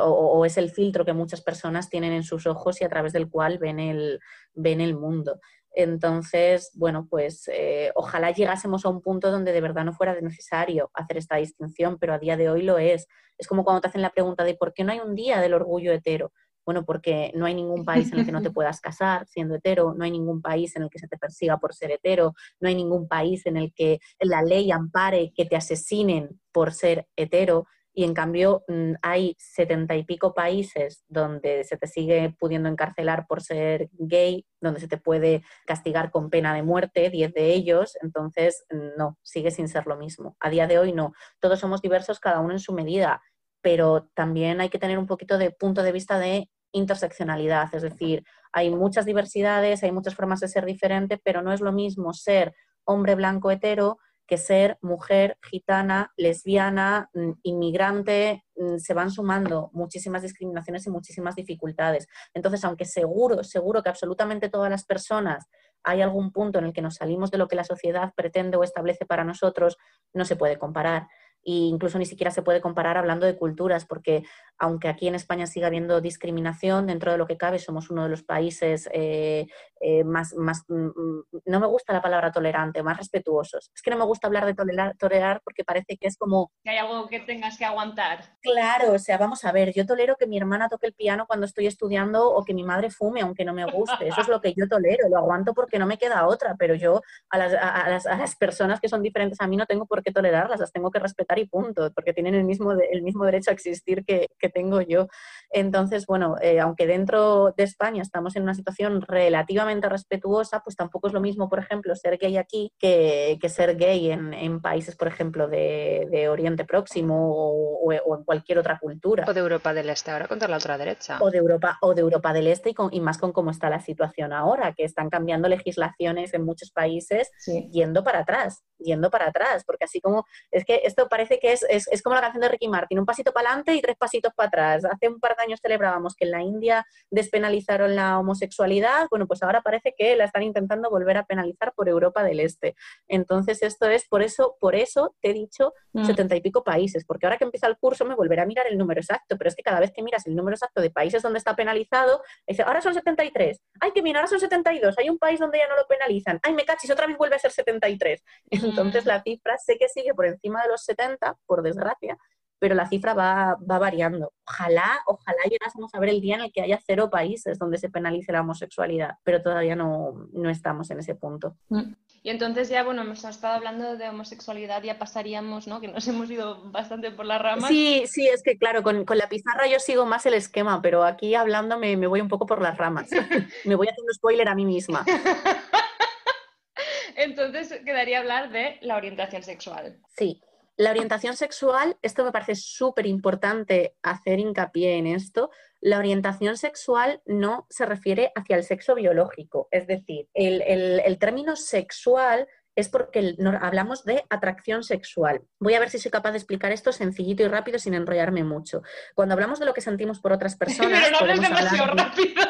[SPEAKER 3] o, es el filtro que muchas personas tienen en sus ojos y a través del cual ven el, ven el mundo. Entonces, bueno, pues eh, ojalá llegásemos a un punto donde de verdad no fuera necesario hacer esta distinción, pero a día de hoy lo es. Es como cuando te hacen la pregunta de por qué no hay un día del orgullo hetero. Bueno, porque no hay ningún país en el que no te puedas casar siendo hetero, no hay ningún país en el que se te persiga por ser hetero, no hay ningún país en el que la ley ampare que te asesinen por ser hetero y en cambio mm, hay setenta y pico países donde se te sigue pudiendo encarcelar por ser gay, donde se te puede castigar con pena de muerte, diez de ellos, entonces mm, no, sigue sin ser lo mismo. A día de hoy no, todos somos diversos, cada uno en su medida, pero también hay que tener un poquito de punto de vista de interseccionalidad, es decir, hay muchas diversidades, hay muchas formas de ser diferente, pero no es lo mismo ser hombre blanco hetero que ser mujer, gitana, lesbiana, mm, inmigrante, mm, se van sumando muchísimas discriminaciones y muchísimas dificultades. Entonces, aunque seguro, seguro que absolutamente todas las personas hay algún punto en el que nos salimos de lo que la sociedad pretende o establece para nosotros, no se puede comparar e incluso ni siquiera se puede comparar hablando de culturas, porque aunque aquí en España siga habiendo discriminación, dentro de lo que cabe somos uno de los países eh, eh, más, más, mm, mm, no me gusta la palabra tolerante, más respetuosos. Es que no me gusta hablar de tolerar, tolerar porque parece que es como...
[SPEAKER 4] Que hay algo que tengas que aguantar.
[SPEAKER 3] Claro, o sea, vamos a ver, yo tolero que mi hermana toque el piano cuando estoy estudiando o que mi madre fume, aunque no me guste. Eso es lo que yo tolero, lo aguanto porque no me queda otra, pero yo a las, a las, a las personas que son diferentes a mí no tengo por qué tolerarlas, las tengo que respetar y punto, porque tienen el mismo, el mismo derecho a existir que, tengo yo. Entonces, bueno, eh, aunque dentro de España estamos en una situación relativamente respetuosa, pues tampoco es lo mismo, por ejemplo, ser gay aquí que, ser gay en, países, por ejemplo, de, Oriente Próximo o, en cualquier otra cultura.
[SPEAKER 4] O de Europa del Este, ahora contra la otra derecha.
[SPEAKER 3] O de Europa, o de Europa del Este y, y más con cómo está la situación ahora, que están cambiando legislaciones en muchos países yendo para atrás, yendo para atrás, porque así como es que esto parece parece que es, es, es, como la canción de Ricky Martin, un pasito para adelante y tres pasitos para atrás. Hace un par de años celebrábamos que en la India despenalizaron la homosexualidad, bueno, pues ahora parece que la están intentando volver a penalizar por Europa del Este. Entonces, esto es, por eso, por eso te he dicho mm. setenta y pico países, porque ahora que empieza el curso me volveré a mirar el número exacto, pero es que cada vez que miras el número exacto de países donde está penalizado, dice, ahora son 73, ay, que mirar, ahora son 72, hay un país donde ya no lo penalizan, ay, me cachis, otra vez vuelve a ser 73. Entonces, la cifra sé que sigue por encima de los 70 por desgracia, pero la cifra va, variando. Ojalá, ojalá llegásemos a ver el día en el que haya cero países donde se penalice la homosexualidad, pero todavía no, estamos en ese punto.
[SPEAKER 4] Mm. Y entonces ya, bueno, hemos estado hablando de homosexualidad, ya pasaríamos, ¿no? Que nos hemos ido bastante por las ramas.
[SPEAKER 3] Sí, sí, es que claro, con, la pizarra yo sigo más el esquema, pero aquí hablando me, me voy un poco por las ramas. me voy haciendo spoiler a mí misma.
[SPEAKER 4] Entonces quedaría hablar de la orientación sexual.
[SPEAKER 3] Sí, la orientación sexual, esto me parece súper importante hacer hincapié en esto, la orientación sexual no se refiere hacia el sexo biológico, es decir, el, término sexual es porque hablamos de atracción sexual. Voy a ver si soy capaz de explicar esto sencillito y rápido sin enrollarme mucho. Cuando hablamos de lo que sentimos por otras personas...
[SPEAKER 4] Pero no demasiado rápido.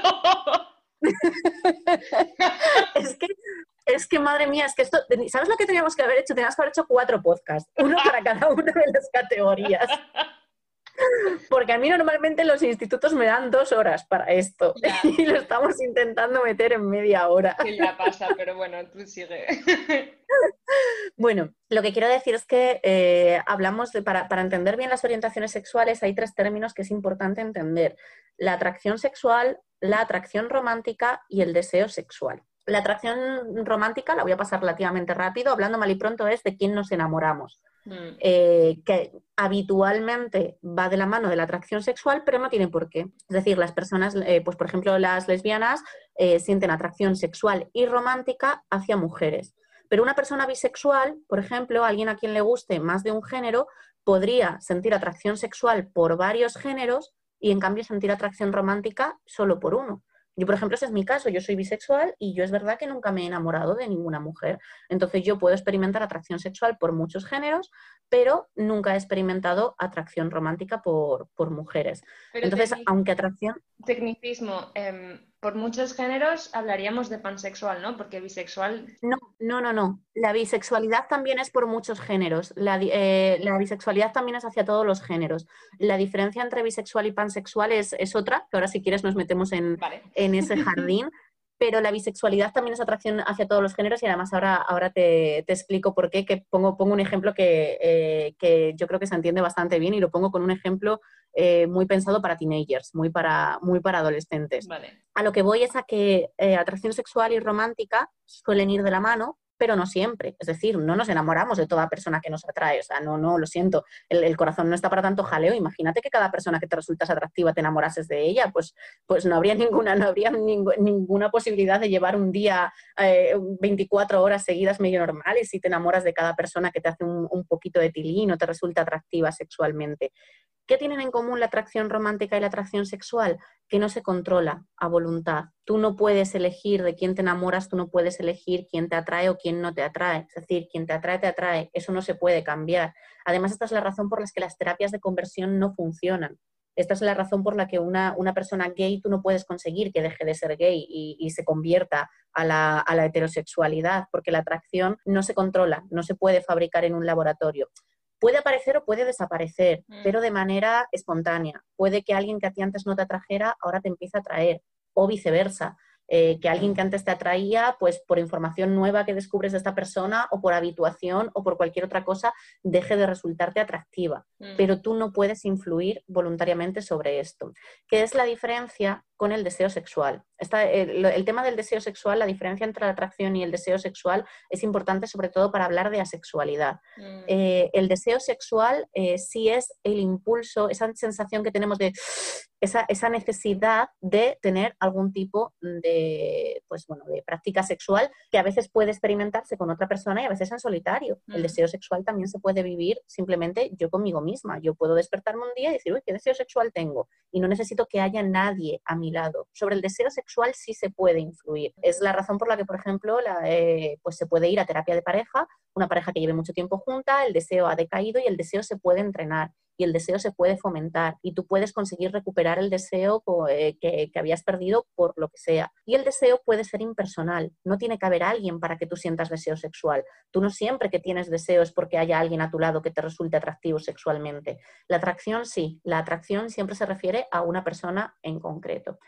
[SPEAKER 3] es que es que madre mía, es que esto, ¿sabes lo que teníamos que haber hecho? Teníamos que haber hecho cuatro podcasts, uno para cada una de las categorías. Porque a mí normalmente los institutos me dan dos horas para esto y lo estamos intentando meter en media hora.
[SPEAKER 4] Sí, ya pasa, pero bueno, tú sigue.
[SPEAKER 3] Bueno, lo que quiero decir es que eh, hablamos de, para, para entender bien las orientaciones sexuales, hay tres términos que es importante entender. La atracción sexual, la atracción romántica y el deseo sexual. La atracción romántica, la voy a pasar relativamente rápido, hablando mal y pronto, es de quién nos enamoramos. Mm. Eh, que habitualmente va de la mano de la atracción sexual, pero no tiene por qué. Es decir, las personas, eh, pues por ejemplo, las lesbianas eh, sienten atracción sexual y romántica hacia mujeres. Pero una persona bisexual, por ejemplo, alguien a quien le guste más de un género, podría sentir atracción sexual por varios géneros y en cambio sentir atracción romántica solo por uno. Yo, por ejemplo, ese es mi caso, yo soy bisexual y yo es verdad que nunca me he enamorado de ninguna mujer. Entonces yo puedo experimentar atracción sexual por muchos géneros, pero nunca he experimentado atracción romántica por, mujeres. Entonces, aunque atracción...
[SPEAKER 4] Tecnicismo, em, por muchos géneros hablaríamos de pansexual, ¿no? Porque bisexual.
[SPEAKER 3] No, no, no, no. La bisexualidad también es por muchos géneros. La, eh, bisexualidad también es hacia todos los géneros. La diferencia entre bisexual y pansexual es, otra, que ahora si quieres nos metemos en, en ese jardín. pero la bisexualidad también es atracción hacia todos los géneros y además ahora, ahora te, explico por qué, que pongo, pongo un ejemplo que, eh, que, yo creo que se entiende bastante bien y lo pongo con un ejemplo eh, muy pensado para teenagers, muy para, muy para adolescentes. A lo que voy es a que eh, atracción sexual y romántica suelen ir de la mano, pero no siempre. Es decir, no nos enamoramos de toda persona que nos atrae. O sea, no, no, lo siento. El, corazón no está para tanto jaleo. Imagínate que cada persona que te resultas atractiva te enamorases de ella. Pues, pues no habría ninguna, no habría ninguna posibilidad de llevar un día 24 eh, horas seguidas medio normales si te enamoras de cada persona que te hace un, un poquito de tilín o te resulta atractiva sexualmente. ¿Qué tienen en común la atracción romántica y la atracción sexual? Que no se controla a voluntad. Tú no puedes elegir de quién te enamoras, tú no puedes elegir quién te atrae o quién no te atrae. Es decir, quien te atrae, te atrae. Eso no se puede cambiar. Además, esta es la razón por la que las terapias de conversión no funcionan. Esta es la razón por la que una, persona gay tú no puedes conseguir que deje de ser gay y, se convierta a la, a la heterosexualidad, porque la atracción no se controla, no se puede fabricar en un laboratorio. Puede aparecer o puede desaparecer, mm. pero de manera espontánea. Puede que alguien que a ti antes no te atrajera ahora te empiece a atraer, o viceversa. Eh, que alguien que antes te atraía, pues por información nueva que descubres de esta persona o por habituación o por cualquier otra cosa, deje de resultarte atractiva. Mm. Pero tú no puedes influir voluntariamente sobre esto. ¿Qué es la diferencia con el deseo sexual. El, tema del deseo sexual, la diferencia entre la atracción y el deseo sexual es importante sobre todo para hablar de asexualidad. Mm. Eh, el deseo sexual eh, sí es el impulso, esa sensación que tenemos de esa, necesidad de tener algún tipo de, pues, bueno, de práctica sexual que a veces puede experimentarse con otra persona y a veces en solitario. El mm. deseo sexual también se puede vivir simplemente yo conmigo misma. Yo puedo despertarme un día y decir, uy, ¿qué deseo sexual tengo? Y no necesito que haya nadie a mi lado. Sobre el deseo sexual sí se puede influir. Es la razón por la que, por ejemplo, eh, pues se puede ir a terapia de pareja, una pareja que lleve mucho tiempo junta, el deseo ha decaído y el deseo se puede entrenar y el deseo se puede fomentar y tú puedes conseguir recuperar el deseo eh, que, habías perdido por lo que sea. Y el deseo puede ser impersonal, no tiene que haber alguien para que tú sientas deseo sexual. Tú no siempre que tienes deseo es porque haya alguien a tu lado que te resulte atractivo sexualmente. La atracción sí, la atracción siempre se refiere a una persona en concreto.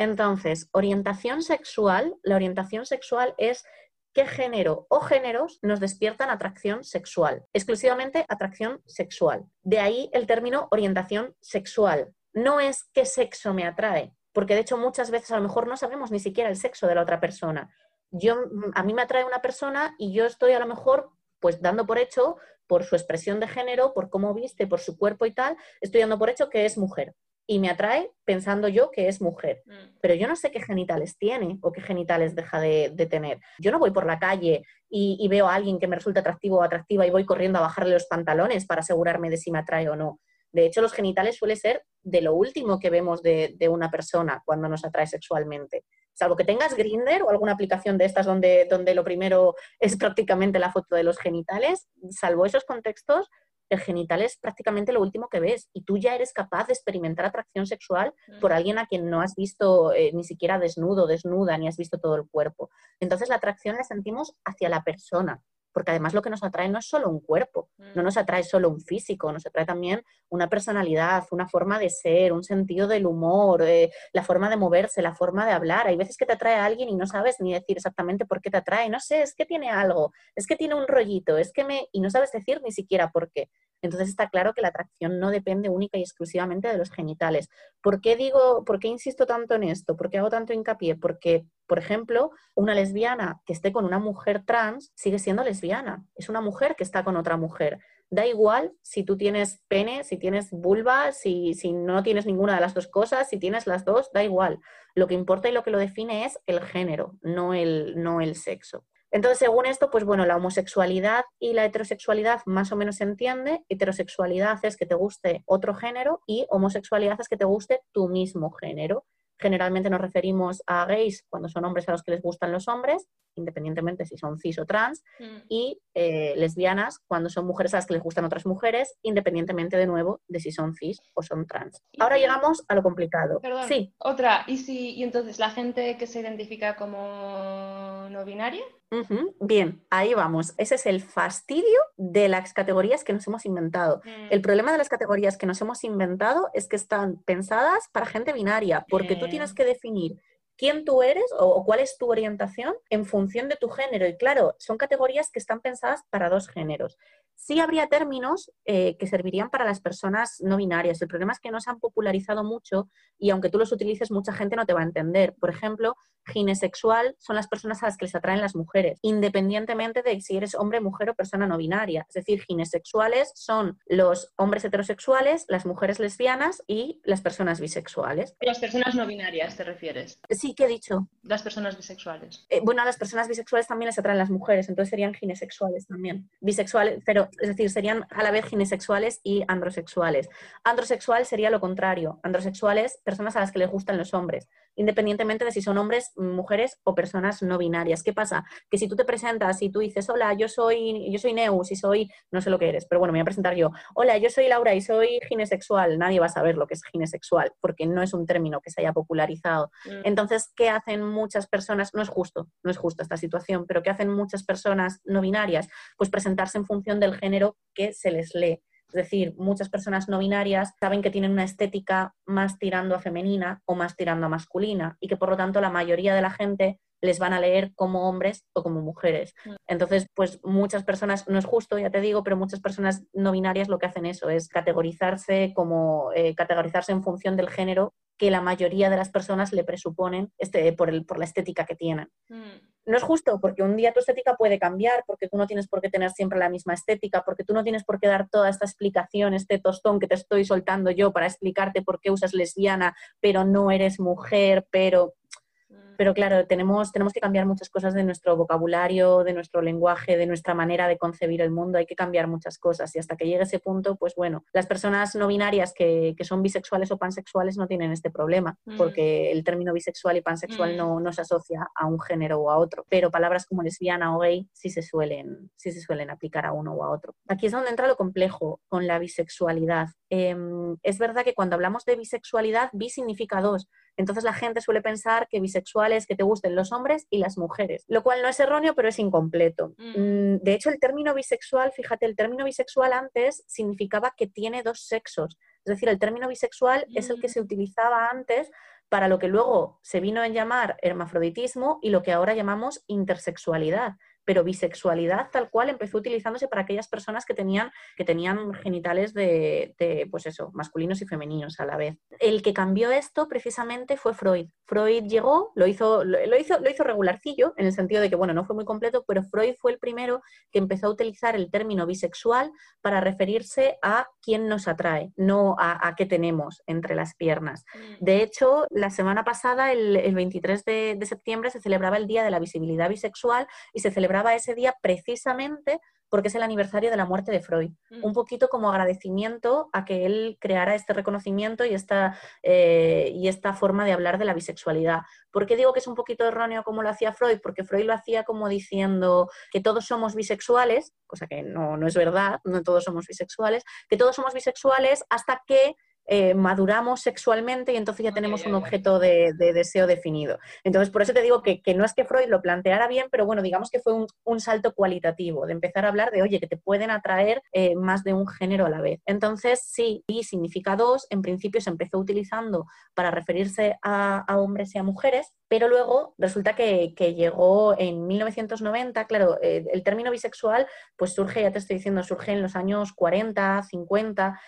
[SPEAKER 3] Entonces, orientación sexual, la orientación sexual es qué género o géneros nos despiertan atracción sexual, exclusivamente atracción sexual. De ahí el término orientación sexual. No es qué sexo me atrae, porque de hecho muchas veces a lo mejor no sabemos ni siquiera el sexo de la otra persona. Yo, a mí me atrae una persona y yo estoy a lo mejor pues dando por hecho, por su expresión de género, por cómo viste, por su cuerpo y tal, estoy dando por hecho que es mujer y me atrae pensando yo que es mujer. Mm. Pero yo no sé qué genitales tiene o qué genitales deja de, tener. Yo no voy por la calle y, veo a alguien que me resulta atractivo o atractiva y voy corriendo a bajarle los pantalones para asegurarme de si me atrae o no. De hecho, los genitales suele ser de lo último que vemos de, una persona cuando nos atrae sexualmente. Salvo que tengas Grinder o alguna aplicación de estas donde, donde lo primero es prácticamente la foto de los genitales, salvo esos contextos, el genital es prácticamente lo último que ves y tú ya eres capaz de experimentar atracción sexual por alguien a quien no has visto eh, ni siquiera desnudo, desnuda, ni has visto todo el cuerpo. Entonces la atracción la sentimos hacia la persona, porque además lo que nos atrae no es solo un cuerpo, no nos atrae solo un físico, nos atrae también una personalidad, una forma de ser, un sentido del humor, eh, la forma de moverse, la forma de hablar. Hay veces que te atrae a alguien y no sabes ni decir exactamente por qué te atrae, no sé, es que tiene algo, es que tiene un rollito, es que me... y no sabes decir ni siquiera por qué. Entonces está claro que la atracción no depende única y exclusivamente de los genitales. ¿Por qué digo, por qué insisto tanto en esto? ¿Por qué hago tanto hincapié? Porque, por ejemplo, una lesbiana que esté con una mujer trans sigue siendo lesbiana. Es una mujer que está con otra mujer. Da igual si tú tienes pene, si tienes vulva, si, si no tienes ninguna de las dos cosas, si tienes las dos, da igual. Lo que importa y lo que lo define es el género, no el, no el sexo. Entonces, según esto, pues bueno, la homosexualidad y la heterosexualidad más o menos se entiende. Heterosexualidad es que te guste otro género y homosexualidad es que te guste tu mismo género. Generalmente nos referimos a gays cuando son hombres a los que les gustan los hombres, independientemente si son cis o trans, mm. y eh, lesbianas cuando son mujeres a las que les gustan otras mujeres, independientemente de nuevo de si son cis o son trans. Ahora llegamos a lo complicado.
[SPEAKER 4] Perdón, sí. Otra, ¿y si y entonces la gente que se identifica como no binaria?
[SPEAKER 3] Bien, ahí vamos. Ese es el fastidio de las categorías que nos hemos inventado. Mm. El problema de las categorías que nos hemos inventado es que están pensadas para gente binaria, porque tú tienes que definir quién tú eres o, cuál es tu orientación en función de tu género. Y claro, son categorías que están pensadas para dos géneros. Sí habría términos eh, que servirían para las personas no binarias. El problema es que no se han popularizado mucho y aunque tú los utilices, mucha gente no te va a entender. Por ejemplo, ginesexual son las personas a las que les atraen las mujeres, independientemente de si eres hombre, mujer o persona no binaria. Es decir, ginesexuales son los hombres heterosexuales, las mujeres lesbianas y las personas bisexuales.
[SPEAKER 4] Las personas no binarias, ¿te refieres?
[SPEAKER 3] Sí, ¿qué he dicho?
[SPEAKER 4] Las personas bisexuales.
[SPEAKER 3] Eh, bueno, a las personas bisexuales también les atraen las mujeres, entonces serían ginesexuales también. Bisexuales, pero es decir, serían a la vez ginesexuales y androsexuales. Androsexual sería lo contrario. Androsexuales, personas a las que les gustan los hombres. Independientemente de si son hombres, mujeres o personas no binarias. ¿Qué pasa? Que si tú te presentas y tú dices, hola, yo soy, yo soy Neus y soy, no sé lo que eres, pero bueno, me voy a presentar yo. Hola, yo soy Laura y soy ginesexual. Nadie va a saber lo que es ginesexual porque no es un término que se haya popularizado. Mm. Entonces, ¿qué hacen muchas personas? No es justo, no es justo esta situación, pero ¿qué hacen muchas personas no binarias? Pues presentarse en función del género que se les lee. Es decir, muchas personas no binarias saben que tienen una estética más tirando a femenina o más tirando a masculina y que por lo tanto la mayoría de la gente les van a leer como hombres o como mujeres. Mm. Entonces, pues muchas personas, no es justo, ya te digo, pero muchas personas no binarias lo que hacen eso es categorizarse como eh, categorizarse en función del género que la mayoría de las personas le presuponen este, por, el, por la estética que tienen. Mm. No es justo porque un día tu estética puede cambiar, porque tú no tienes por qué tener siempre la misma estética, porque tú no tienes por qué dar toda esta explicación, este tostón que te estoy soltando yo para explicarte por qué usas lesbiana, pero no eres mujer, pero pero claro, tenemos, tenemos que cambiar muchas cosas de nuestro vocabulario, de nuestro lenguaje, de nuestra manera de concebir el mundo, hay que cambiar muchas cosas y hasta que llegue ese punto, pues bueno, las personas no binarias que, son bisexuales o pansexuales no tienen este problema, mm. porque el término bisexual y pansexual mm. no, se asocia a un género o a otro, pero palabras como lesbiana o gay sí se suelen, sí se suelen aplicar a uno o a otro. Aquí es donde entra lo complejo con la bisexualidad. Em, es verdad que cuando hablamos de bisexualidad, bi significa dos, entonces la gente suele pensar que bisexual es que te gusten los hombres y las mujeres, lo cual no es erróneo, pero es incompleto. Mm. Mm, de hecho, el término bisexual, fíjate, el término bisexual antes significaba que tiene dos sexos. Es decir, el término bisexual es el que mm. se utilizaba antes para lo que luego se vino a llamar hermafroditismo y lo que ahora llamamos intersexualidad pero bisexualidad tal cual empezó utilizándose para aquellas personas que tenían, que tenían genitales de, pues eso, masculinos y femeninos a la vez. El que cambió esto precisamente fue Freud. Freud llegó, lo hizo, lo hizo, lo hizo regularcillo, en el sentido de que, bueno, no fue muy completo, pero Freud fue el primero que empezó a utilizar el término bisexual para referirse a quién nos atrae, no a, qué tenemos entre las piernas. Mm. De hecho, la semana pasada, el, 23 de, de septiembre, se celebraba el Día de la Visibilidad Bisexual y se celebraba ese día precisamente porque es el aniversario de la muerte de Freud. Mm. Un poquito como agradecimiento a que él creara este reconocimiento y esta, eh, y esta forma de hablar de la bisexualidad. ¿Por qué digo que es un poquito erróneo como lo hacía Freud? Porque Freud lo hacía como diciendo que todos somos bisexuales, cosa que no, no es verdad, no todos somos bisexuales, que todos somos bisexuales hasta que eh, maduramos sexualmente y entonces ya tenemos un objeto de, deseo definido. Entonces, por eso te digo que, no es que Freud lo planteara bien, pero bueno, digamos que fue un, salto cualitativo, de empezar a hablar de, oye, que te pueden atraer eh, más de un género a la vez. Entonces, sí, y significa dos, en principio se empezó utilizando para referirse a, hombres y a mujeres, pero luego resulta que, llegó en 1990, claro, eh, el término bisexual pues surge, ya te estoy diciendo, surge en los años 40, 50,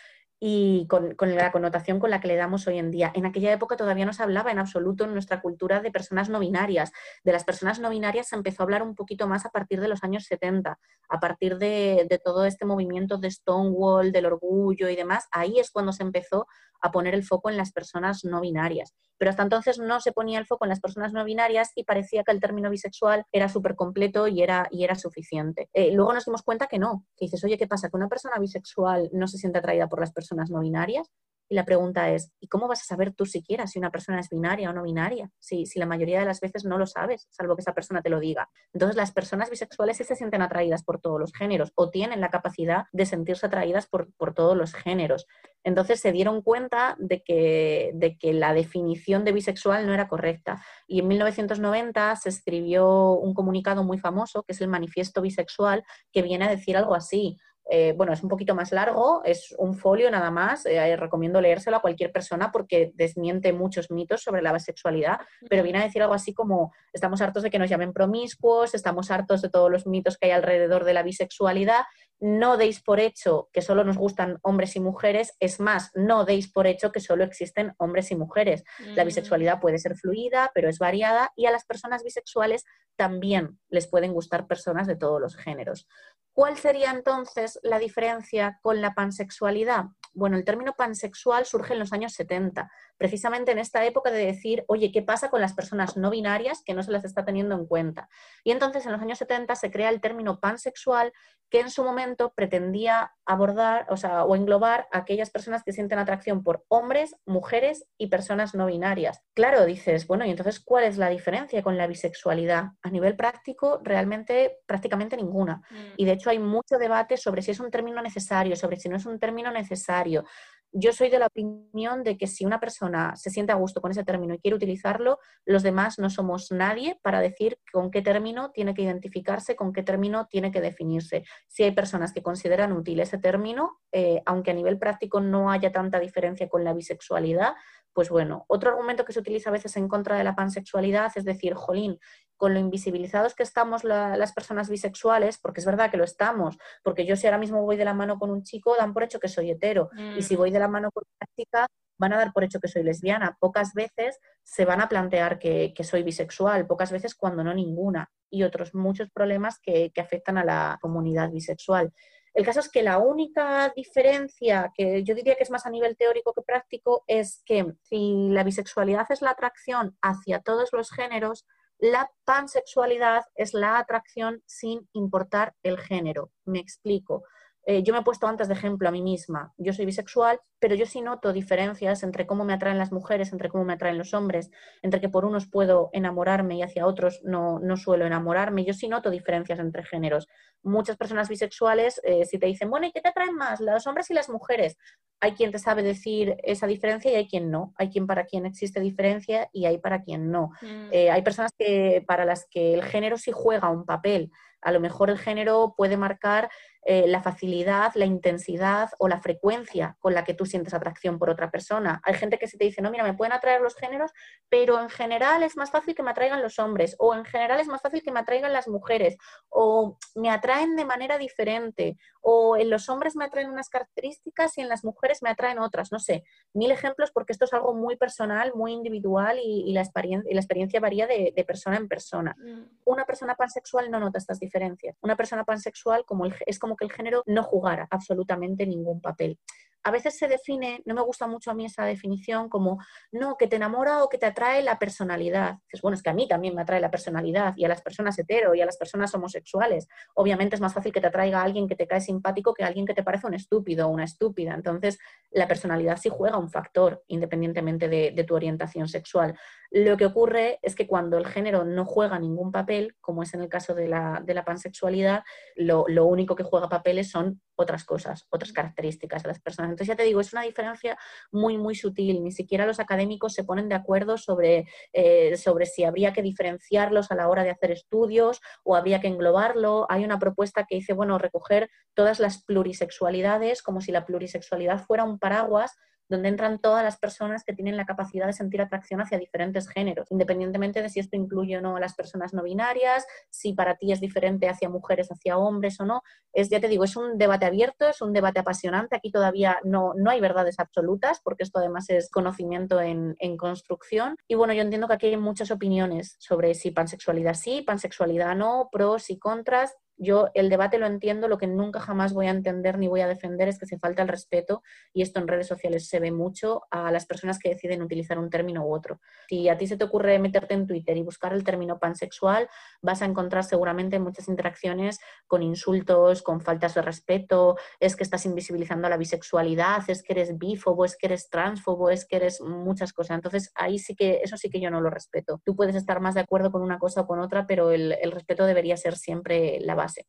[SPEAKER 3] y con, la connotación con la que le damos hoy en día. En aquella época todavía no se hablaba en absoluto en nuestra cultura de personas no binarias. De las personas no binarias se empezó a hablar un poquito más a partir de los años 70, a partir de, todo este movimiento de Stonewall, del orgullo y demás. Ahí es cuando se empezó a poner el foco en las personas no binarias. Pero hasta entonces no se ponía el foco en las personas no binarias y parecía que el término bisexual era súper completo y era, y era suficiente. Eh, luego nos dimos cuenta que no, que dices, oye, ¿qué pasa? ¿Que una persona bisexual no se siente atraída por las personas no binarias? Y la pregunta es, ¿y cómo vas a saber tú siquiera si una persona es binaria o no binaria? Si, si la mayoría de las veces no lo sabes, salvo que esa persona te lo diga. Entonces, las personas bisexuales se sienten atraídas por todos los géneros o tienen la capacidad de sentirse atraídas por, por todos los géneros. Entonces, se dieron cuenta de que, de que la definición de bisexual no era correcta. Y en 1990 se escribió un comunicado muy famoso, que es el Manifiesto Bisexual, que viene a decir algo así. Eh, bueno, es un poquito más largo, es un folio nada más, eh, recomiendo leérselo a cualquier persona porque desmiente muchos mitos sobre la bisexualidad, pero viene a decir algo así como, estamos hartos de que nos llamen promiscuos, estamos hartos de todos los mitos que hay alrededor de la bisexualidad, no deis por hecho que solo nos gustan hombres y mujeres, es más, no deis por hecho que solo existen hombres y mujeres. La mm. bisexualidad puede ser fluida, pero es variada y a las personas bisexuales también les pueden gustar personas de todos los géneros. ¿Cuál sería entonces la diferencia con la pansexualidad? Bueno, el término pansexual surge en los años 70, precisamente en esta época de decir, oye, ¿qué pasa con las personas no binarias que no se las está teniendo en cuenta? Y entonces en los años 70 se crea el término pansexual que en su momento pretendía abordar o, sea, o englobar a aquellas personas que sienten atracción por hombres, mujeres y personas no binarias. Claro, dices, bueno, ¿y entonces cuál es la diferencia con la bisexualidad? A nivel práctico, realmente prácticamente ninguna. Mm. Y de hecho hay mucho debate sobre si es un término necesario, sobre si no es un término necesario yo soy de la opinión de que si una persona se siente a gusto con ese término y quiere utilizarlo, los demás no somos nadie para decir con qué término tiene que identificarse, con qué término tiene que definirse. Si hay personas que consideran útil ese término, eh, aunque a nivel práctico no haya tanta diferencia con la bisexualidad, pues bueno, otro argumento que se utiliza a veces en contra de la pansexualidad es decir, jolín, con lo invisibilizados que estamos las personas bisexuales, porque es verdad que lo estamos, porque yo si ahora mismo voy de la mano con un chico, dan por hecho que soy hetero, y si mm. voy de la mano con una chica, van a dar por hecho que soy lesbiana. Pocas veces se van a plantear que, soy bisexual, pocas veces cuando no ninguna, y otros muchos problemas que, que afectan a la comunidad bisexual. El caso es que la única diferencia, que yo diría que es más a nivel teórico que práctico, es que si la bisexualidad es la atracción hacia todos los géneros, la pansexualidad es la atracción sin importar el género. Me explico. Eh, yo me he puesto antes de ejemplo a mí misma. Yo soy bisexual, pero yo sí noto diferencias entre cómo me atraen las mujeres, entre cómo me atraen los hombres, entre que por unos puedo enamorarme y hacia otros no, no suelo enamorarme. Yo sí noto diferencias entre géneros. Muchas personas bisexuales, eh, si te dicen, bueno, ¿y qué te atraen más, los hombres y las mujeres? Hay quien te sabe decir esa diferencia y hay quien no. Hay quien para quien existe diferencia y hay para quien no. Mm. Eh, hay personas que, para las que el género sí juega un papel. A lo mejor el género puede marcar eh, la facilidad, la intensidad o la frecuencia con la que tú sientes atracción por otra persona. Hay gente que se te dice, no, mira, me pueden atraer los géneros, pero en general es más fácil que me atraigan los hombres, o en general es más fácil que me atraigan las mujeres, o me atraen de manera diferente, o en los hombres me atraen unas características y en las mujeres me atraen otras, no sé, mil ejemplos porque esto es algo muy personal, muy individual y, la, experiencia, y la experiencia varía de, persona en persona. Mm. Una persona pansexual no nota estas diferencias. Una persona pansexual como es como que el género no jugara absolutamente ningún papel a veces se define, no me gusta mucho a mí esa definición, como no, que te enamora o que te atrae la personalidad. Dices, bueno, es que a mí también me atrae la personalidad y a las personas hetero y a las personas homosexuales. Obviamente es más fácil que te atraiga alguien que te cae simpático que alguien que te parece un estúpido o una estúpida. Entonces, la personalidad sí juega un factor independientemente de, tu orientación sexual. Lo que ocurre es que cuando el género no juega ningún papel, como es en el caso de la, pansexualidad, lo, lo único que juega papeles son otras cosas, otras características de las personas. Entonces ya te digo, es una diferencia muy, muy sutil. Ni siquiera los académicos se ponen de acuerdo sobre, eh, sobre si habría que diferenciarlos a la hora de hacer estudios o habría que englobarlo. Hay una propuesta que dice, bueno, recoger todas las plurisexualidades como si la plurisexualidad fuera un paraguas donde entran todas las personas que tienen la capacidad de sentir atracción hacia diferentes géneros, independientemente de si esto incluye o no a las personas no binarias, si para ti es diferente hacia mujeres, hacia hombres o no. Es, ya te digo, es un debate abierto, es un debate apasionante. Aquí todavía no, no hay verdades absolutas, porque esto además es conocimiento en, en construcción. Y bueno, yo entiendo que aquí hay muchas opiniones sobre si pansexualidad sí, pansexualidad no, pros y contras. Yo el debate lo entiendo, lo que nunca jamás voy a entender ni voy a defender es que se falta el respeto, y esto en redes sociales se ve mucho, a las personas que deciden utilizar un término u otro. Si a ti se te ocurre meterte en Twitter y buscar el término pansexual, vas a encontrar seguramente muchas interacciones con insultos, con faltas de respeto, es que estás invisibilizando la bisexualidad, es que eres bífobo, es que eres transfobo, es que eres muchas cosas. Entonces ahí sí que, eso sí que yo no lo respeto. Tú puedes estar más de acuerdo con una cosa o con otra, pero el respeto debería ser siempre la base hace.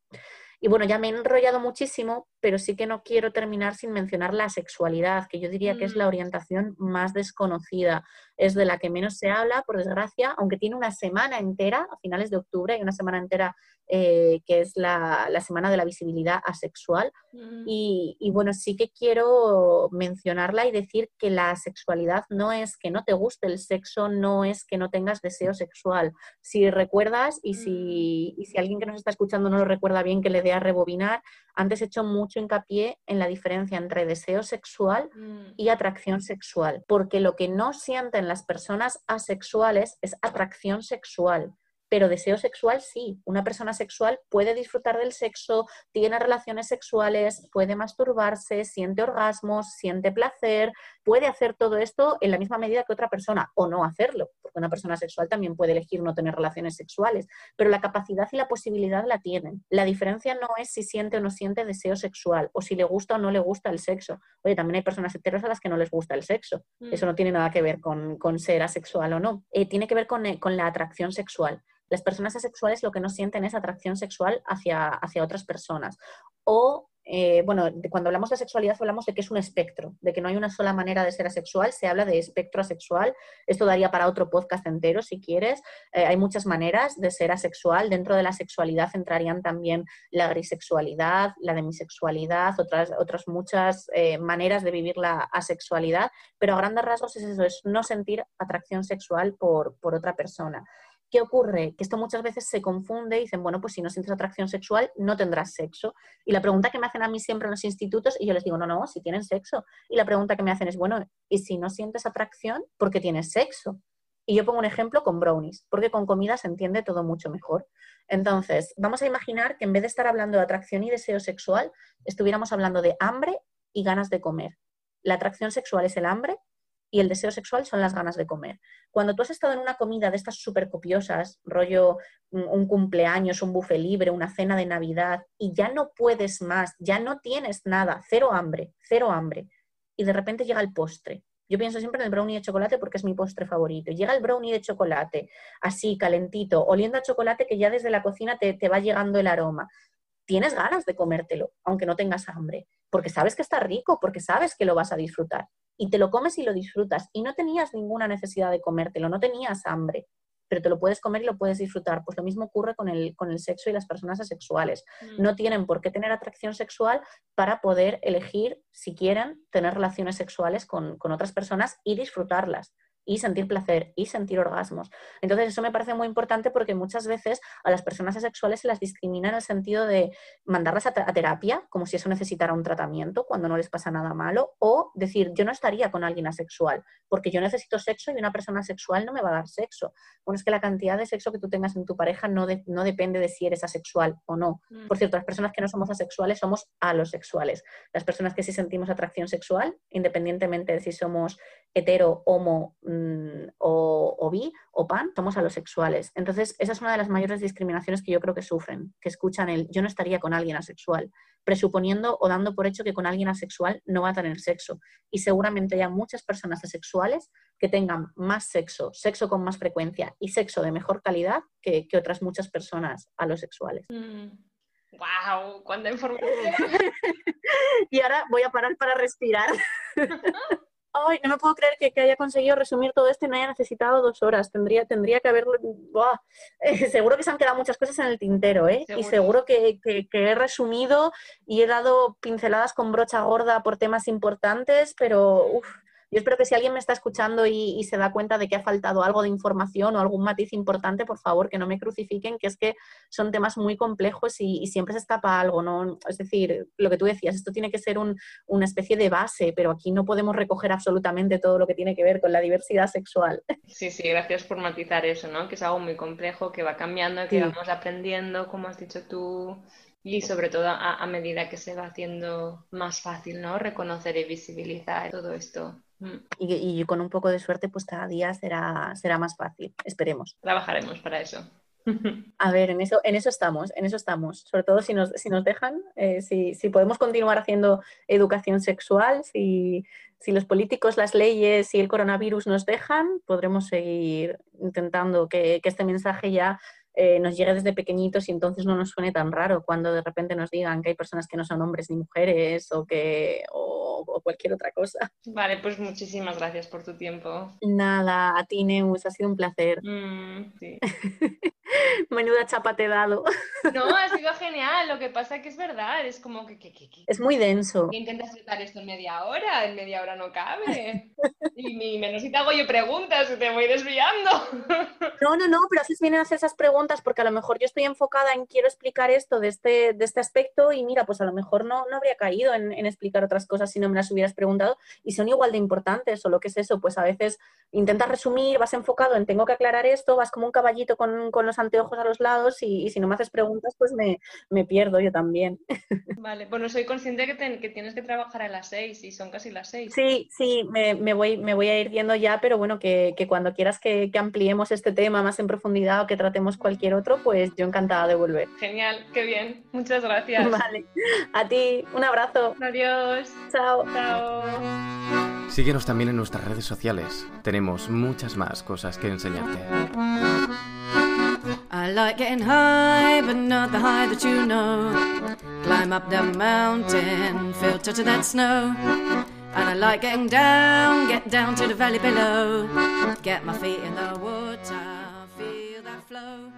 [SPEAKER 3] Y bueno, ya me he enrollado muchísimo, pero sí que no quiero terminar sin mencionar la sexualidad, que yo diría que es la mm. orientación más desconocida. Es de la que menos se habla, por desgracia, aunque tiene una semana entera, a finales de octubre, hay una semana entera eh, que es la, semana de la visibilidad asexual. Mm. Y, bueno, sí que quiero mencionarla y decir que la sexualidad no es que no te guste el sexo, no es que no tengas deseo sexual. Si recuerdas y si, y si alguien que nos está escuchando no lo recuerda bien, que le dé a rebobinar, antes he hecho mucho hincapié en la diferencia entre deseo sexual mm. y atracción sexual, porque lo que no sienten las personas asexuales es atracción sexual pero deseo sexual sí. Una persona sexual puede disfrutar del sexo, tiene relaciones sexuales, puede masturbarse, siente orgasmos, siente placer, puede hacer todo esto en la misma medida que otra persona o no hacerlo, porque una persona sexual también puede elegir no tener relaciones sexuales, pero la capacidad y la posibilidad la tienen. La diferencia no es si siente o no siente deseo sexual o si le gusta o no le gusta el sexo. Oye, también hay personas heteros a las que no les gusta el sexo. Mm. Eso no tiene nada que ver con, ser asexual o no. Eh, tiene que ver con, eh, con la atracción sexual. Las personas asexuales lo que no sienten es atracción sexual hacia, hacia otras personas. O eh, bueno, cuando hablamos de sexualidad hablamos de que es un espectro, de que no hay una sola manera de ser asexual, se habla de espectro asexual, esto daría para otro podcast entero si quieres, eh, hay muchas maneras de ser asexual, dentro de la sexualidad entrarían también la grisexualidad, la demisexualidad, otras, otras muchas eh, maneras de vivir la asexualidad, pero a grandes rasgos es eso, es no sentir atracción sexual por, por otra persona. ¿Qué ocurre? Que esto muchas veces se confunde y dicen, bueno, pues si no sientes atracción sexual, no tendrás sexo. Y la pregunta que me hacen a mí siempre en los institutos, y yo les digo, no, no, si tienen sexo. Y la pregunta que me hacen es, bueno, ¿y si no sientes atracción, por qué tienes sexo? Y yo pongo un ejemplo con brownies, porque con comida se entiende todo mucho mejor. Entonces, vamos a imaginar que en vez de estar hablando de atracción y deseo sexual, estuviéramos hablando de hambre y ganas de comer. La atracción sexual es el hambre y el deseo sexual son las ganas de comer. Cuando tú has estado en una comida de estas súper copiosas, rollo un cumpleaños, un buffet libre, una cena de Navidad, y ya no puedes más, ya no tienes nada, cero hambre, cero hambre, y de repente llega el postre. Yo pienso siempre en el brownie de chocolate porque es mi postre favorito. Llega el brownie de chocolate, así, calentito, oliendo a chocolate que ya desde la cocina te, te va llegando el aroma. Tienes ganas de comértelo, aunque no tengas hambre, porque sabes que está rico, porque sabes que lo vas a disfrutar y te lo comes y lo disfrutas y no tenías ninguna necesidad de comértelo, no tenías hambre, pero te lo puedes comer y lo puedes disfrutar. Pues lo mismo ocurre con el, con el sexo y las personas asexuales. Mm. No tienen por qué tener atracción sexual para poder elegir, si quieren, tener relaciones sexuales con, con otras personas y disfrutarlas y sentir placer y sentir orgasmos. Entonces, eso me parece muy importante porque muchas veces a las personas asexuales se las discrimina en el sentido de mandarlas a, terapia, como si eso necesitara un tratamiento cuando no les pasa nada malo, o decir, yo no estaría con alguien asexual porque yo necesito sexo y una persona sexual no me va a dar sexo. Bueno, es que la cantidad de sexo que tú tengas en tu pareja no, no depende de si eres asexual o no. Mm. Por cierto, las personas que no somos asexuales somos alosexuales. Las personas que sí sentimos atracción sexual, independientemente de si somos hetero, homo, Mm, o, bi o pan, somos alosexuales. Entonces, esa es una de las mayores discriminaciones que yo creo que sufren, que escuchan el yo no estaría con alguien asexual, presuponiendo o dando por hecho que con alguien asexual no va a tener sexo. Y seguramente hay muchas personas asexuales que tengan más sexo, sexo con más frecuencia y sexo de mejor calidad que, otras muchas personas alosexuales.
[SPEAKER 4] ¡Wow! Mm. ¡Cuánta información!
[SPEAKER 3] y ahora voy a parar para respirar. Ay, no me puedo creer que, haya conseguido resumir todo esto y no haya necesitado dos horas. Tendría, tendría que haberlo. seguro que se han quedado muchas cosas en el tintero, ¿eh? Y seguro que, he resumido y he dado pinceladas con brocha gorda por temas importantes, pero uf, yo espero que si alguien me está escuchando y, se da cuenta de que ha faltado algo de información o algún matiz importante, por favor, que no me crucifiquen, que es que son temas muy complejos y, siempre se escapa algo, ¿no? Es decir, lo que tú decías, esto tiene que ser una especie de base, pero aquí no podemos recoger absolutamente todo lo que tiene que ver con la diversidad sexual.
[SPEAKER 4] Sí, sí, gracias por matizar eso, ¿no? Que es algo muy complejo, que va cambiando, que vamos aprendiendo, como has dicho tú, y sobre todo a, medida que se va haciendo más fácil, ¿no? Reconocer y visibilizar todo esto.
[SPEAKER 3] Mm. Y, con un poco de suerte, pues cada día será, será más fácil. Esperemos.
[SPEAKER 4] Trabajaremos para eso.
[SPEAKER 3] A ver, en eso, en eso estamos, en eso estamos. Sobre todo si nos, si nos dejan, eh, si, si, podemos continuar haciendo educación sexual, si, si los políticos, las leyes y el coronavirus nos dejan, podremos seguir intentando que, que este mensaje ya eh, nos llegue desde pequeñitos y entonces no nos suene tan raro cuando de repente nos digan que hay personas que no son hombres ni mujeres o que o, cualquier otra cosa.
[SPEAKER 4] Vale, pues muchísimas gracias por tu tiempo.
[SPEAKER 3] Nada, a ti Neus, ha sido un placer.
[SPEAKER 4] Mm, sí.
[SPEAKER 3] Menuda chapa te he dado.
[SPEAKER 4] No, ha sido genial. Lo que pasa que es verdad, es como que.
[SPEAKER 3] Es muy denso.
[SPEAKER 4] Intentas tratar esto en media hora, en media hora no cabe. Y ni menos si te hago yo preguntas, te voy desviando.
[SPEAKER 3] No, no, no, pero vienen a hacer esas preguntas porque a lo mejor yo estoy enfocada en quiero explicar esto de este, de este aspecto y mira, pues a lo mejor no, no habría caído en, en explicar otras cosas si no me las hubieras preguntado y son igual de importantes o lo que es eso, pues a veces intentas resumir, vas enfocado en tengo que aclarar esto, vas como un caballito con, con los anteojos a los lados y, si no me haces preguntas, pues me, me pierdo yo también.
[SPEAKER 4] Vale, bueno, soy consciente que, que tienes que trabajar a las seis y son casi las seis.
[SPEAKER 3] Sí, sí, me, me, voy, me voy a ir viendo ya, pero bueno, que, que cuando quieras que, que, ampliemos este tema más en profundidad o que tratemos cualquier otro, pues yo encantada de volver.
[SPEAKER 4] Genial, qué bien. Muchas gracias.
[SPEAKER 3] Vale. A ti, un abrazo.
[SPEAKER 4] Adiós.
[SPEAKER 3] Chao.
[SPEAKER 4] Chao.
[SPEAKER 5] Síguenos también en nuestras redes sociales. Tenemos muchas más cosas que enseñarte. I like getting high, but not the high that you know. Climb up the mountain, touch of that snow. And I like getting down, get down to the valley below. Get my feet in the water, feel that flow.